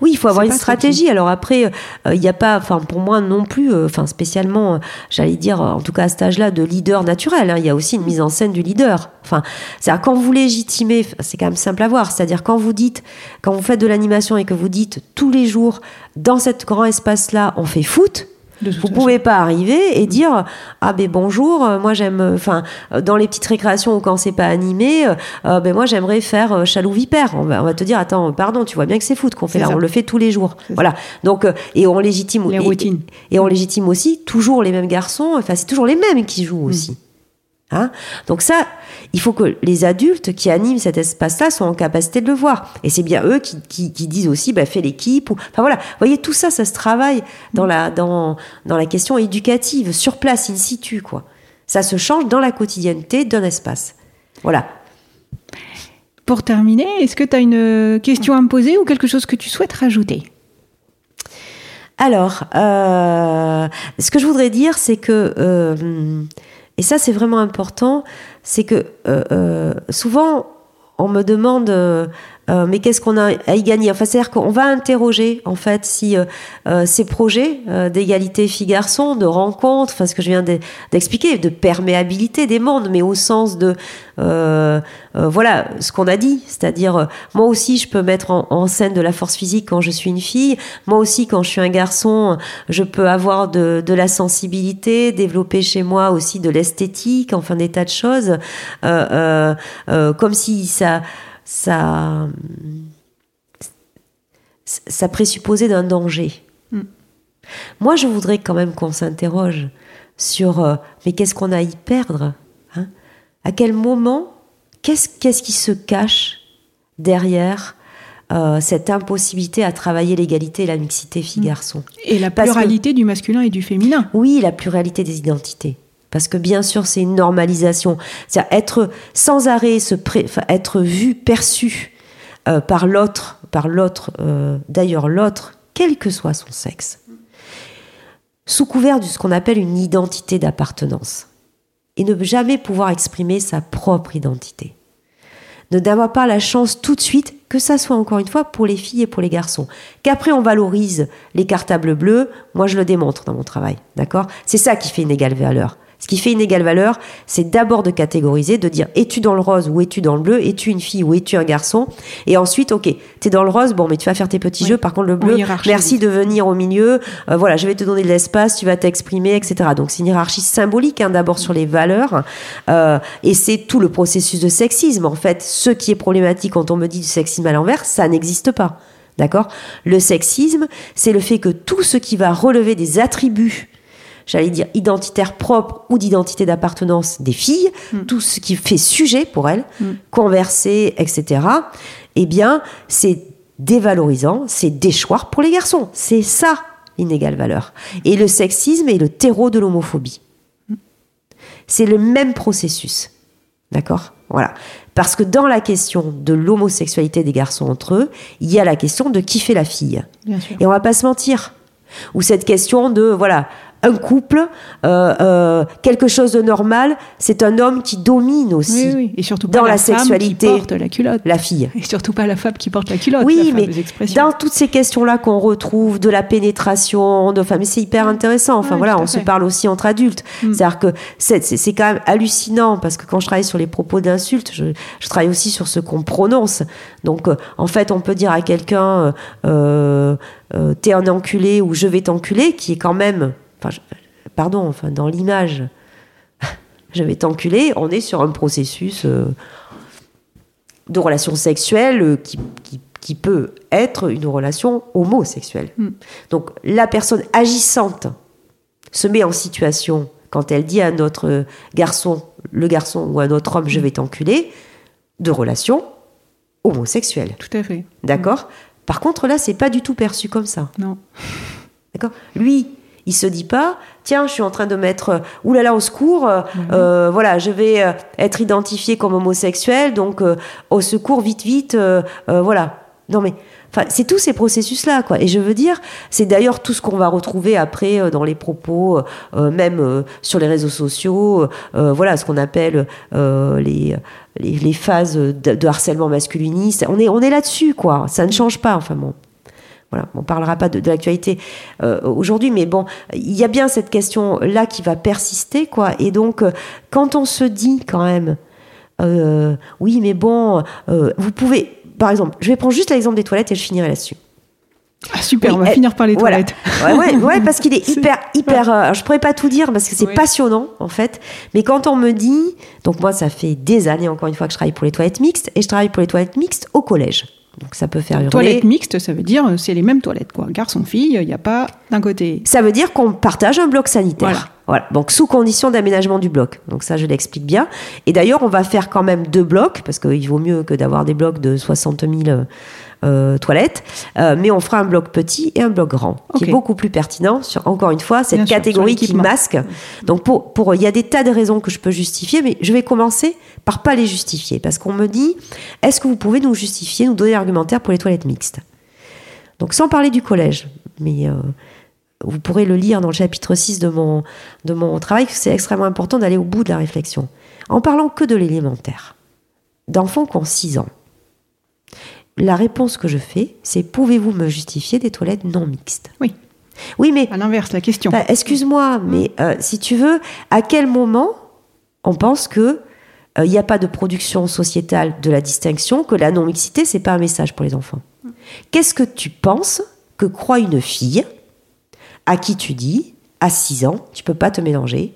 Oui, il faut avoir une stratégie. Alors après, euh, il n'y a pas, enfin pour moi non plus, euh, enfin spécialement, j'allais dire, en tout cas à cet âge-là, de leader naturel. hein. Il y a aussi une mise en scène du leader. Enfin, c'est quand vous légitimez, c'est quand même simple à voir. C'est-à-dire quand vous dites, quand vous faites de l'animation et que vous dites tous les jours dans cet grand espace-là, on fait foot. Vous façon. pouvez pas arriver et dire ah ben bonjour euh, moi j'aime euh, enfin euh, dans les petites récréations ou quand c'est pas animé euh, ben moi j'aimerais faire chaloux vipère on va, on va te dire attends pardon tu vois bien que c'est foot qu'on fait là ça. on le fait tous les jours voilà donc et on légitime Les et- routines. et, on légitime aussi toujours les mêmes garçons enfin c'est toujours les mêmes qui Mm. jouent aussi Hein? Donc ça, il faut que les adultes qui animent cet espace-là soient en capacité de le voir. Et c'est bien eux qui, qui, qui disent aussi, bah, fais l'équipe. Ou... Enfin voilà, vous voyez, tout ça, ça se travaille dans la, dans, dans la question éducative, sur place, in situ, quoi. Ça se change dans la quotidienneté d'un espace. Voilà. Pour terminer, est-ce que tu as une question à me poser ou quelque chose que tu souhaites rajouter? Alors, euh, ce que je voudrais dire, c'est que, euh, et ça c'est vraiment important, c'est que euh, euh, souvent on me demande, euh, mais qu'est-ce qu'on a à y gagner? Enfin, c'est-à-dire qu'on va interroger en fait si euh, euh, ces projets euh, d'égalité filles-garçons, de rencontres, enfin ce que je viens de- d'expliquer, de perméabilité des mondes, mais au sens de, euh, voilà, ce qu'on a dit, c'est-à-dire moi aussi je peux mettre en, scène de la force physique quand je suis une fille, moi aussi quand je suis un garçon, je peux avoir de, de la sensibilité, développer chez moi aussi de l'esthétique, enfin des tas de choses, comme si ça, ça, ça présupposait d'un danger. Mm. Moi, je voudrais quand même qu'on s'interroge sur euh, mais qu'est-ce qu'on a à y perdre hein? À quel moment Qu'est-ce qui se cache derrière euh, cette impossibilité à travailler l'égalité et la mixité filles-garçons? Et la que- pluralité du masculin et du féminin. oui, la pluralité des identités. Parce que bien sûr, c'est une normalisation. C'est-à-dire être sans arrêt, se pré- être vu, perçu euh, par l'autre, par l'autre, euh, d'ailleurs l'autre, quel que soit son sexe, sous couvert de ce qu'on appelle une identité d'appartenance. Et ne jamais pouvoir exprimer sa propre identité. Ne d'avoir pas la chance tout de suite, que ça soit encore une fois pour les filles et pour les garçons. Qu'après on valorise les cartables bleus, moi je le démontre dans mon travail, d'accord? C'est ça qui fait une égale valeur. Ce qui fait une égale valeur, c'est d'abord de catégoriser, de dire es-tu dans le rose ou es-tu dans le bleu, es-tu une fille ou es-tu un garçon? Et ensuite, ok, t'es dans le rose, bon, mais tu vas faire tes petits Oui. jeux, par contre le bleu, merci de venir au milieu, euh, voilà, je vais te donner de l'espace, tu vas t'exprimer, etc. Donc c'est une hiérarchie symbolique, hein, d'abord sur les valeurs, euh, et c'est tout le processus de sexisme. En fait, ce qui est problématique quand on me dit du sexisme à l'envers, ça n'existe pas. D'accord? Le sexisme, c'est le fait que tout ce qui va relever des attributs j'allais dire identitaires propres ou d'identité d'appartenance des filles, Mm. tout ce qui fait sujet pour elles, Mm. converser, etc., eh bien, c'est dévalorisant, c'est déchoir pour les garçons. C'est ça, l'inégale valeur. Et le sexisme est le terreau de l'homophobie. C'est le même processus. D'accord? Voilà. Parce que dans la question de l'homosexualité des garçons entre eux, il y a la question de qui fait la fille. Bien sûr. Et on va pas se mentir. Ou cette question de, voilà, un couple, euh, euh, quelque chose de normal, c'est un homme qui domine aussi Oui, oui. Et surtout pas dans la, la femme sexualité. qui porte la culotte. la fille. Et surtout pas la femme qui porte la culotte. Oui, la mais dans toutes ces questions-là qu'on retrouve, de la pénétration, de, enfin, mais c'est hyper intéressant. Enfin Ouais, voilà, on se parle aussi entre adultes. Mm. C'est-à-dire que c'est, quand même hallucinant parce que quand je travaille sur les propos d'insultes, je, je travaille aussi sur ce qu'on prononce. Donc euh, en fait, on peut dire à quelqu'un euh, euh, t'es un enculé ou je vais t'enculer, qui est quand même, enfin, je- pardon, enfin dans l'image, [LAUGHS] je vais t'enculer, on est sur un processus. euh, de relation sexuelle euh, qui, qui, qui peut être une relation homosexuelle. Mm. Donc la personne agissante se met en situation quand elle dit à notre garçon, le garçon ou à notre homme, je vais t'enculer, de relation homosexuelle. Tout à fait. D'accord Par contre, là, c'est pas du tout perçu comme ça. Non. D'accord? Lui, il se dit pas, tiens, je suis en train de mettre, euh, oulala, au secours, euh, euh, voilà, je vais être identifié comme homosexuel, donc euh, au secours, vite, vite, euh, voilà. Non mais, enfin, c'est tous ces processus-là, quoi. Et je veux dire, c'est d'ailleurs tout ce qu'on va retrouver après euh, dans les propos, même euh, sur les réseaux sociaux, voilà, ce qu'on appelle euh, les, les, les phases de, de harcèlement masculiniste. On est, on est là-dessus, quoi. Ça ne change pas, enfin bon. Voilà, on parlera pas de, de l'actualité euh, aujourd'hui, mais bon, il y a bien cette question-là qui va persister, quoi. Et donc, euh, quand on se dit quand même, euh, oui, mais bon, euh, vous pouvez, par exemple, je vais prendre juste l'exemple des toilettes et je finirai là-dessus. Ah, super, Oui, on va elle- finir par les voilà. toilettes. Ouais, ouais, [LAUGHS] ouais, parce qu'il est hyper, hyper. euh, je pourrais pas tout dire parce que c'est Oui. passionnant en fait. Mais quand on me dit, donc moi, ça fait des années encore une fois que je travaille pour les toilettes mixtes et je travaille pour les toilettes mixtes au collège. Donc ça peut faire hurler. Toilettes mixtes, ça veut dire euh, c'est les mêmes toilettes, quoi. Garçon-fille, il n'y a pas d'un côté. Ça veut dire qu'on partage un bloc sanitaire. Voilà. Voilà. Donc sous condition d'aménagement du bloc. Donc ça, je l'explique bien. Et d'ailleurs, on va faire quand même deux blocs parce qu'il vaut mieux que d'avoir des blocs de 60 000 euh, toilettes. Euh, mais on fera un bloc petit et un bloc grand, qui est beaucoup plus pertinent sur encore une fois cette Bien sûr, catégorie sur qui masque. Donc pour pour il y a des tas de raisons que je peux justifier, mais je vais commencer par pas les justifier parce qu'on me dit est-ce que vous pouvez nous justifier, nous donner l'argumentaire pour les toilettes mixtes? Donc sans parler du collège, mais euh, vous pourrez le lire dans le chapitre 6 de mon, de mon travail, c'est extrêmement important d'aller au bout de la réflexion. En parlant que de l'élémentaire, d'enfants qui ont 6 ans, la réponse que je fais, c'est pouvez-vous me justifier des toilettes non mixtes? Oui. Oui, mais À l'inverse, la question. bah, excuse-moi, mais euh, si tu veux, à quel moment on pense que il n'y a pas de production sociétale de la distinction, que la non-mixité, c'est pas un message pour les enfants? Qu'est-ce que tu penses que croit une fille à qui tu dis, à 6 ans, tu peux pas te mélanger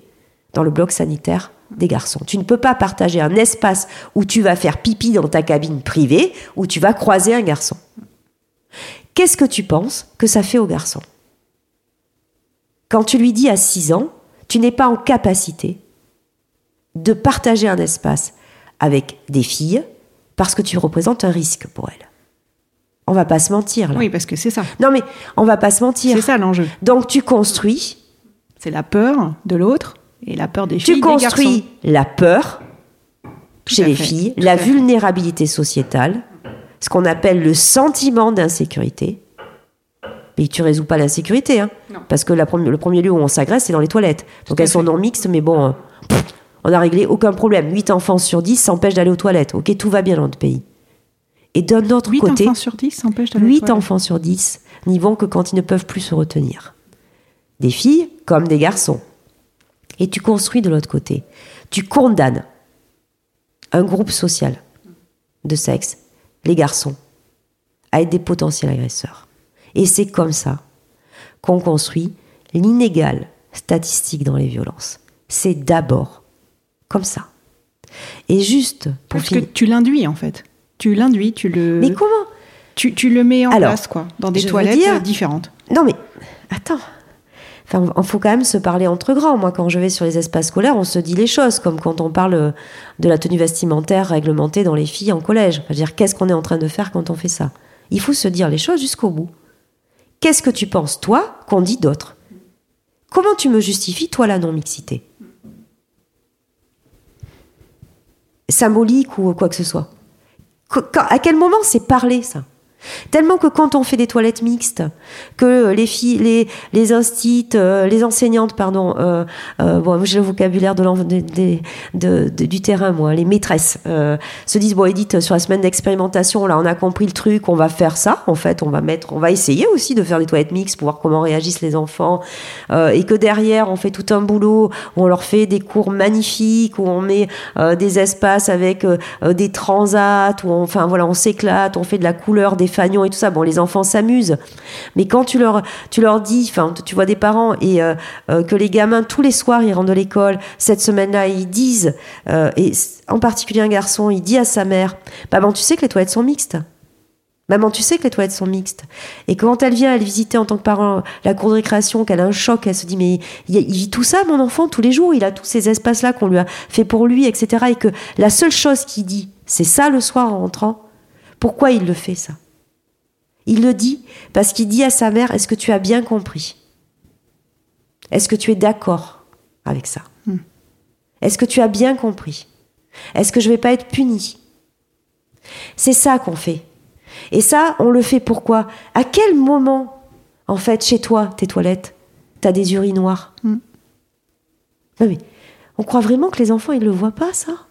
dans le bloc sanitaire? Des garçons. Tu ne peux pas partager un espace où tu vas faire pipi dans ta cabine privée, où tu vas croiser un garçon. Qu'est-ce que tu penses que ça fait aux garçons quand tu lui dis à 6 ans, tu n'es pas en capacité de partager un espace avec des filles parce que tu représentes un risque pour elles. On va pas se mentir là. Oui, parce que c'est ça. Non mais on va pas se mentir. C'est ça l'enjeu. Donc tu construis, C'est la peur de l'autre et la peur des filles. tu construis la peur chez les fait, filles, la vulnérabilité sociétale, ce qu'on appelle le sentiment d'insécurité. Mais tu résous pas l'insécurité, hein, parce que la le premier lieu où on s'agresse, c'est dans les toilettes. Donc elles sont non mixtes, mais bon, euh, pff, on a réglé aucun problème. 8 enfants sur 10 s'empêchent d'aller aux toilettes. Ok, tout va bien dans notre pays. Et d'un autre 8 côté, enfants sur 10 s'empêchent d'aller aux 8 toilettes. enfants sur 10 n'y vont que quand ils ne peuvent plus se retenir. Des filles comme des garçons. Et tu construis de l'autre côté. Tu condamnes un groupe social de sexe, les garçons, à être des potentiels agresseurs. Et c'est comme ça qu'on construit l'inégale statistique dans les violences. C'est d'abord comme ça. Et juste pour Parce que tu l'induis en fait. Tu l'induis, tu le. Mais comment Tu, tu le mets en Alors, place, quoi, dans des toilettes dire- euh, différentes. Non mais attends. Enfin, il faut quand même se parler entre grands. Moi, quand je vais sur les espaces scolaires, on se dit les choses, comme quand on parle euh, de la tenue vestimentaire réglementée dans les filles en collège. Enfin, dire, qu'est-ce qu'on est en train de faire quand on fait ça? Il faut se dire les choses jusqu'au bout. Qu'est-ce que tu penses, toi, qu'on dit d'autres? Comment tu me justifies, toi, la non-mixité? Symbolique ou quoi que ce soit? À quel moment c'est parlé, ça? Tellement que quand on fait des toilettes mixtes, que les filles, les, les euh, les enseignantes, pardon, euh, euh, bon, j'ai le vocabulaire de, de- de- du terrain, moi, les maîtresses, se disent, bon, Edith, sur la semaine d'expérimentation, là, on a compris le truc, on va faire ça, en fait, on va mettre, on va essayer aussi de faire des toilettes mixtes pour voir comment réagissent les enfants, et que derrière, on fait tout un boulot où on leur fait des cours magnifiques, où on met des espaces avec des transats, où enfin voilà, on s'éclate, on fait de la couleur, des fanions et tout ça. Bon, les enfants s'amusent, mais quand tu leur, tu leur dis, enfin, tu vois des parents et euh, euh, que les gamins tous les soirs ils rentrent de l'école, cette semaine-là ils disent, euh, et en particulier un garçon, il dit à sa mère, maman, tu sais que les toilettes sont mixtes. Maman, tu sais que les toilettes sont mixtes. Et quand elle vient, elle visiter en tant que parent la cour de récréation, qu'elle a un choc, elle se dit, mais il, il vit tout ça, mon enfant, tous les jours. Il a tous ces espaces-là qu'on lui a fait pour lui, etc. Et que la seule chose qu'il dit, c'est ça le soir en rentrant. Pourquoi il le fait, ça? Il le dit parce qu'il dit à sa mère, est-ce que tu as bien compris? Est-ce que tu es d'accord avec ça? Est-ce que tu as bien compris? Est-ce que je vais pas être puni? C'est ça qu'on fait. Et ça, on le fait pourquoi? À quel moment, en fait, chez toi, tes toilettes, t'as des urinoirs Mm. Non mais, on croit vraiment que les enfants, ils le voient pas, ça?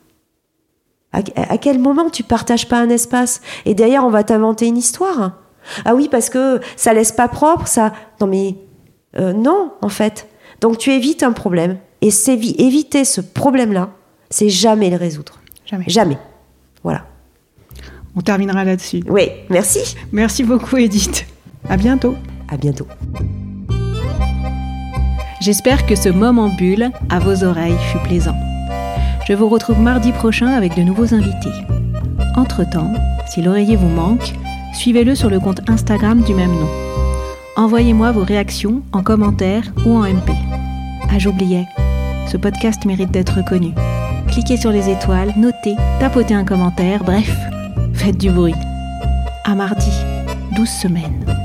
À, à quel moment tu partages pas un espace? Et derrière, on va t'inventer une histoire Ah oui, parce que ça laisse pas propre, ça... Non mais, euh, non, en fait. Donc tu évites un problème. Et éviter ce problème-là, c'est jamais le résoudre. Jamais. Jamais. Voilà. On terminera là-dessus. Oui, merci. Merci beaucoup, Edith. À bientôt. À bientôt. J'espère que ce moment bulle à vos oreilles fut plaisant. Je vous retrouve mardi prochain avec de nouveaux invités. Entre-temps, si l'oreiller vous manque, suivez-le sur le compte Instagram du même nom. Envoyez-moi vos réactions en commentaire ou en MP. Ah, j'oubliais, ce podcast mérite d'être reconnu. Cliquez sur les étoiles, notez, tapotez un commentaire, bref, faites du bruit. À mardi, 12 semaines.